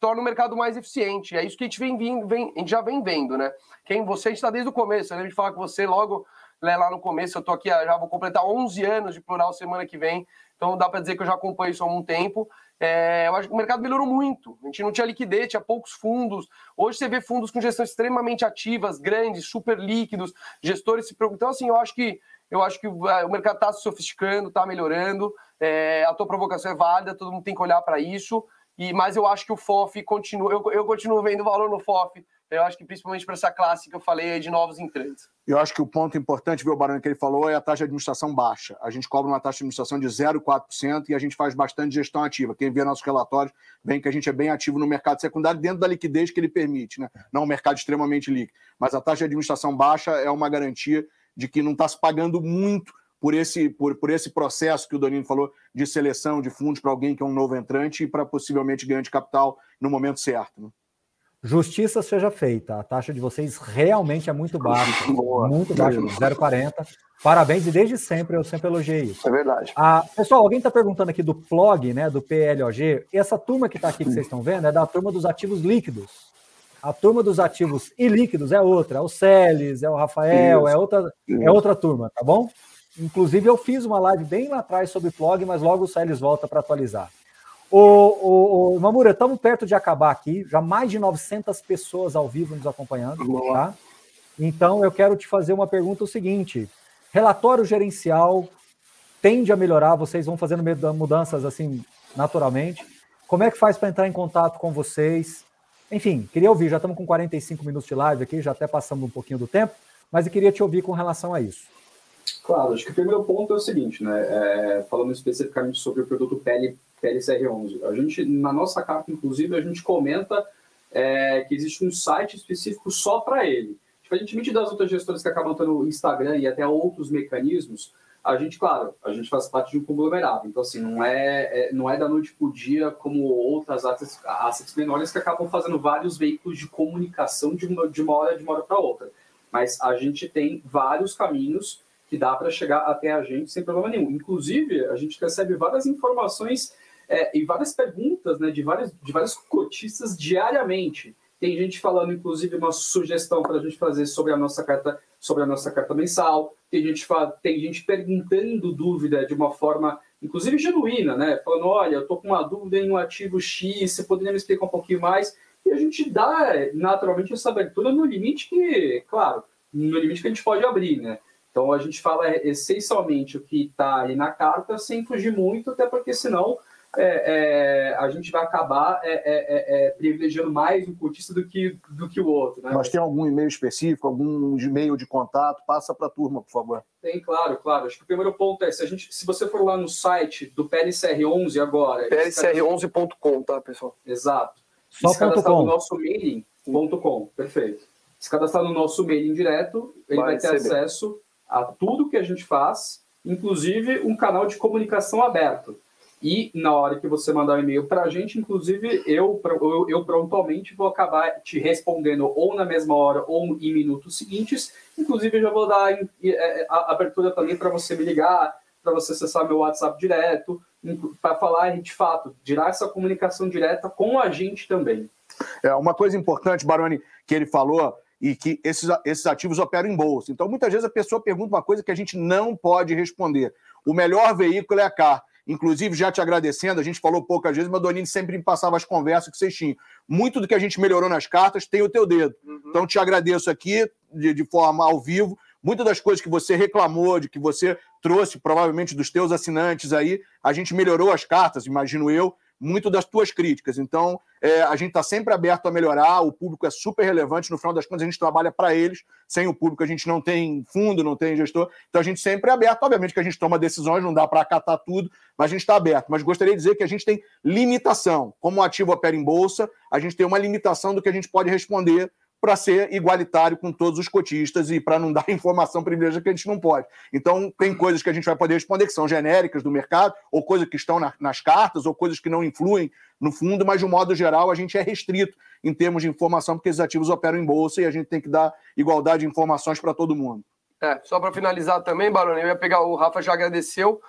torna o mercado mais eficiente. É isso que a gente vem, vindo, vem a gente já vem vendo, né? Quem você está desde o começo, eu lembro de falar com você logo né, lá no começo, eu tô aqui, já vou completar 11 anos de plural semana que vem, então dá para dizer que eu já acompanho isso há um tempo. É, eu acho que o mercado melhorou muito. A gente não tinha liquidez, tinha poucos fundos. Hoje você vê fundos com gestão extremamente ativas, grandes, super líquidos, gestores se preocupam. Então, assim, eu acho que eu acho que o mercado está se sofisticando, está melhorando. É, a tua provocação é válida, todo mundo tem que olhar para isso. E, mas eu acho que o FOF continua, eu, eu continuo vendo valor no FOF. Eu acho que principalmente para essa classe que eu falei de novos entrantes. Eu acho que o ponto importante, viu, Barão, que ele falou, é a taxa de administração baixa. A gente cobra uma taxa de administração de 0,4% e a gente faz bastante gestão ativa. Quem vê nossos relatórios vê que a gente é bem ativo no mercado secundário dentro da liquidez que ele permite, né? Não um mercado extremamente líquido. Mas a taxa de administração baixa é uma garantia de que não está se pagando muito por esse, por, por esse processo que o Donino falou de seleção de fundos para alguém que é um novo entrante e para possivelmente ganhar de capital no momento certo. Né? Justiça seja feita. A taxa de vocês realmente é muito baixa. Boa. Muito baixa, 0,40. Parabéns, e desde sempre eu sempre elogiei isso. É verdade. Ah, pessoal, alguém está perguntando aqui do PLOG, né? Do PLOG. Essa turma que está aqui que vocês estão vendo é da turma dos ativos líquidos. A turma dos ativos ilíquidos é outra, é o Celes, é o Rafael, é outra, é outra turma, tá bom? Inclusive, eu fiz uma live bem lá atrás sobre PLOG, mas logo o Celes volta para atualizar. Ô, ô, ô Mamura, estamos perto de acabar aqui, já mais de 900 pessoas ao vivo nos acompanhando, tá? Então eu quero te fazer uma pergunta o seguinte: relatório gerencial tende a melhorar, vocês vão fazendo mudanças assim naturalmente. Como é que faz para entrar em contato com vocês? Enfim, queria ouvir, já estamos com 45 minutos de live aqui, já até passamos um pouquinho do tempo, mas eu queria te ouvir com relação a isso. Claro, acho que o primeiro ponto é o seguinte, né? É, falando especificamente sobre o produto pele PLCR11. A gente, na nossa carta, inclusive, a gente comenta é, que existe um site específico só para ele. Diferentemente das outras gestoras que acabam tendo Instagram e até outros mecanismos, a gente, claro, a gente faz parte de um conglomerado. Então, assim, não é, é não é da noite para o dia como outras assets, assets menores que acabam fazendo vários veículos de comunicação de uma, de uma hora de uma hora para outra. Mas a gente tem vários caminhos que dá para chegar até a gente sem problema nenhum. Inclusive, a gente recebe várias informações é, e várias perguntas né, de, vários, de vários cotistas diariamente. Tem gente falando, inclusive, uma sugestão para a gente fazer sobre a nossa carta, sobre a nossa carta mensal. Tem gente, tem gente perguntando dúvida de uma forma, inclusive genuína, né? Falando, olha, eu estou com uma dúvida em um ativo X, você poderia me explicar um pouquinho mais? E a gente dá naturalmente essa abertura no limite que, claro, no limite que a gente pode abrir, né? Então a gente fala essencialmente o que está aí na carta, sem fugir muito, até porque senão é, é, a gente vai acabar é, é, é, privilegiando mais um cotista do que, do que o outro. Né? Mas tem algum e-mail específico, algum e-mail de contato? Passa para a turma, por favor. Tem, claro, claro. Acho que o primeiro ponto é, se, a gente, se você for lá no site do PLCR11 agora... PLCR11.com, tá, pessoal? Exato. Só se cadastrar no nosso mailing.com, perfeito. Se cadastrar no nosso mailing direto, ele vai, vai ter acesso a tudo que a gente faz, inclusive um canal de comunicação aberto. E na hora que você mandar o um e-mail para a gente, inclusive, eu, eu, eu prontamente vou acabar te respondendo ou na mesma hora ou em minutos seguintes. Inclusive, eu já vou dar é, é, a abertura também para você me ligar, para você acessar meu WhatsApp direto, para falar de fato, tirar essa comunicação direta com a gente também. É uma coisa importante, Baroni, que ele falou e que esses, esses ativos operam em bolsa. Então, muitas vezes a pessoa pergunta uma coisa que a gente não pode responder. O melhor veículo é a CAR. Inclusive, já te agradecendo, a gente falou poucas vezes, mas o Donini sempre me passava as conversas que vocês tinham. Muito do que a gente melhorou nas cartas tem o teu dedo. Uhum. Então, te agradeço aqui, de, de forma ao vivo. Muitas das coisas que você reclamou, de que você trouxe, provavelmente dos teus assinantes aí, a gente melhorou as cartas, imagino eu, muito das tuas críticas. Então, é, a gente está sempre aberto a melhorar, o público é super relevante, no final das contas, a gente trabalha para eles, sem o público a gente não tem fundo, não tem gestor, então a gente sempre é aberto. Obviamente que a gente toma decisões, não dá para acatar tudo, mas a gente está aberto. Mas gostaria de dizer que a gente tem limitação. Como o ativo opera em bolsa, a gente tem uma limitação do que a gente pode responder para ser igualitário com todos os cotistas e para não dar informação privilegiada que a gente não pode. Então, tem coisas que a gente vai poder responder que são genéricas do mercado, ou coisas que estão na, nas cartas, ou coisas que não influem no fundo, mas de um modo geral a gente é restrito em termos de informação, porque esses ativos operam em bolsa e a gente tem que dar igualdade de informações para todo mundo. É, só para finalizar também, Barone, eu ia pegar, o Rafa já agradeceu,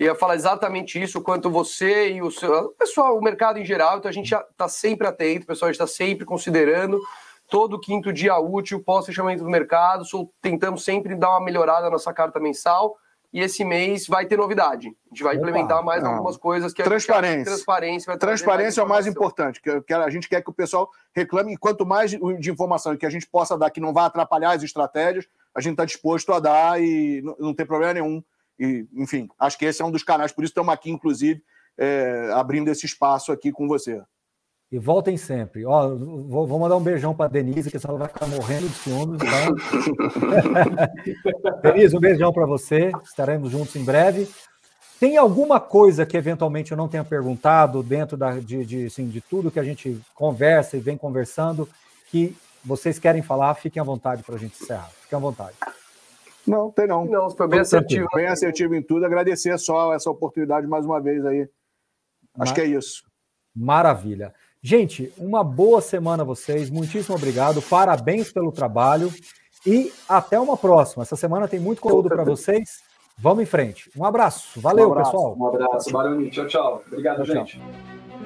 ia falar exatamente isso, quanto você e o seu, o pessoal, o mercado em geral, então a gente está sempre atento, o pessoal está sempre considerando todo quinto dia útil, pós-fechamento do mercado, tentamos sempre dar uma melhorada na nossa carta mensal. E esse mês vai ter novidade. A gente vai Opa, implementar mais não. algumas coisas que transparência. transparência, transparência é o mais importante. Que a gente quer que o pessoal reclame. E quanto mais de informação que a gente possa dar que não vai atrapalhar as estratégias, a gente está disposto a dar e não, não tem problema nenhum. E, enfim, acho que esse é um dos canais. Por isso estamos aqui, inclusive, é, abrindo esse espaço aqui com você. E voltem sempre. Ó, vou, vou mandar um beijão para Denise, que senão ela vai ficar morrendo de ciúmes. Então... Denise, um beijão para você. Estaremos juntos em breve. Tem alguma coisa que eventualmente eu não tenha perguntado dentro da, de, de, assim, de tudo que a gente conversa e vem conversando que vocês querem falar? Fiquem à vontade para a gente encerrar. Fiquem à vontade. Não, tem não. Não, foi bem assertivo. Bem assertivo em tudo. Agradecer só essa oportunidade mais uma vez aí. Acho Mar... que é isso. Maravilha. Gente, uma boa semana a vocês. Muitíssimo obrigado. Parabéns pelo trabalho. E até uma próxima. Essa semana tem muito conteúdo para vocês. Vamos em frente. Um abraço. Valeu, um abraço, pessoal. Um abraço. Valeu, tchau, tchau. Obrigado, tchau, gente. Tchau.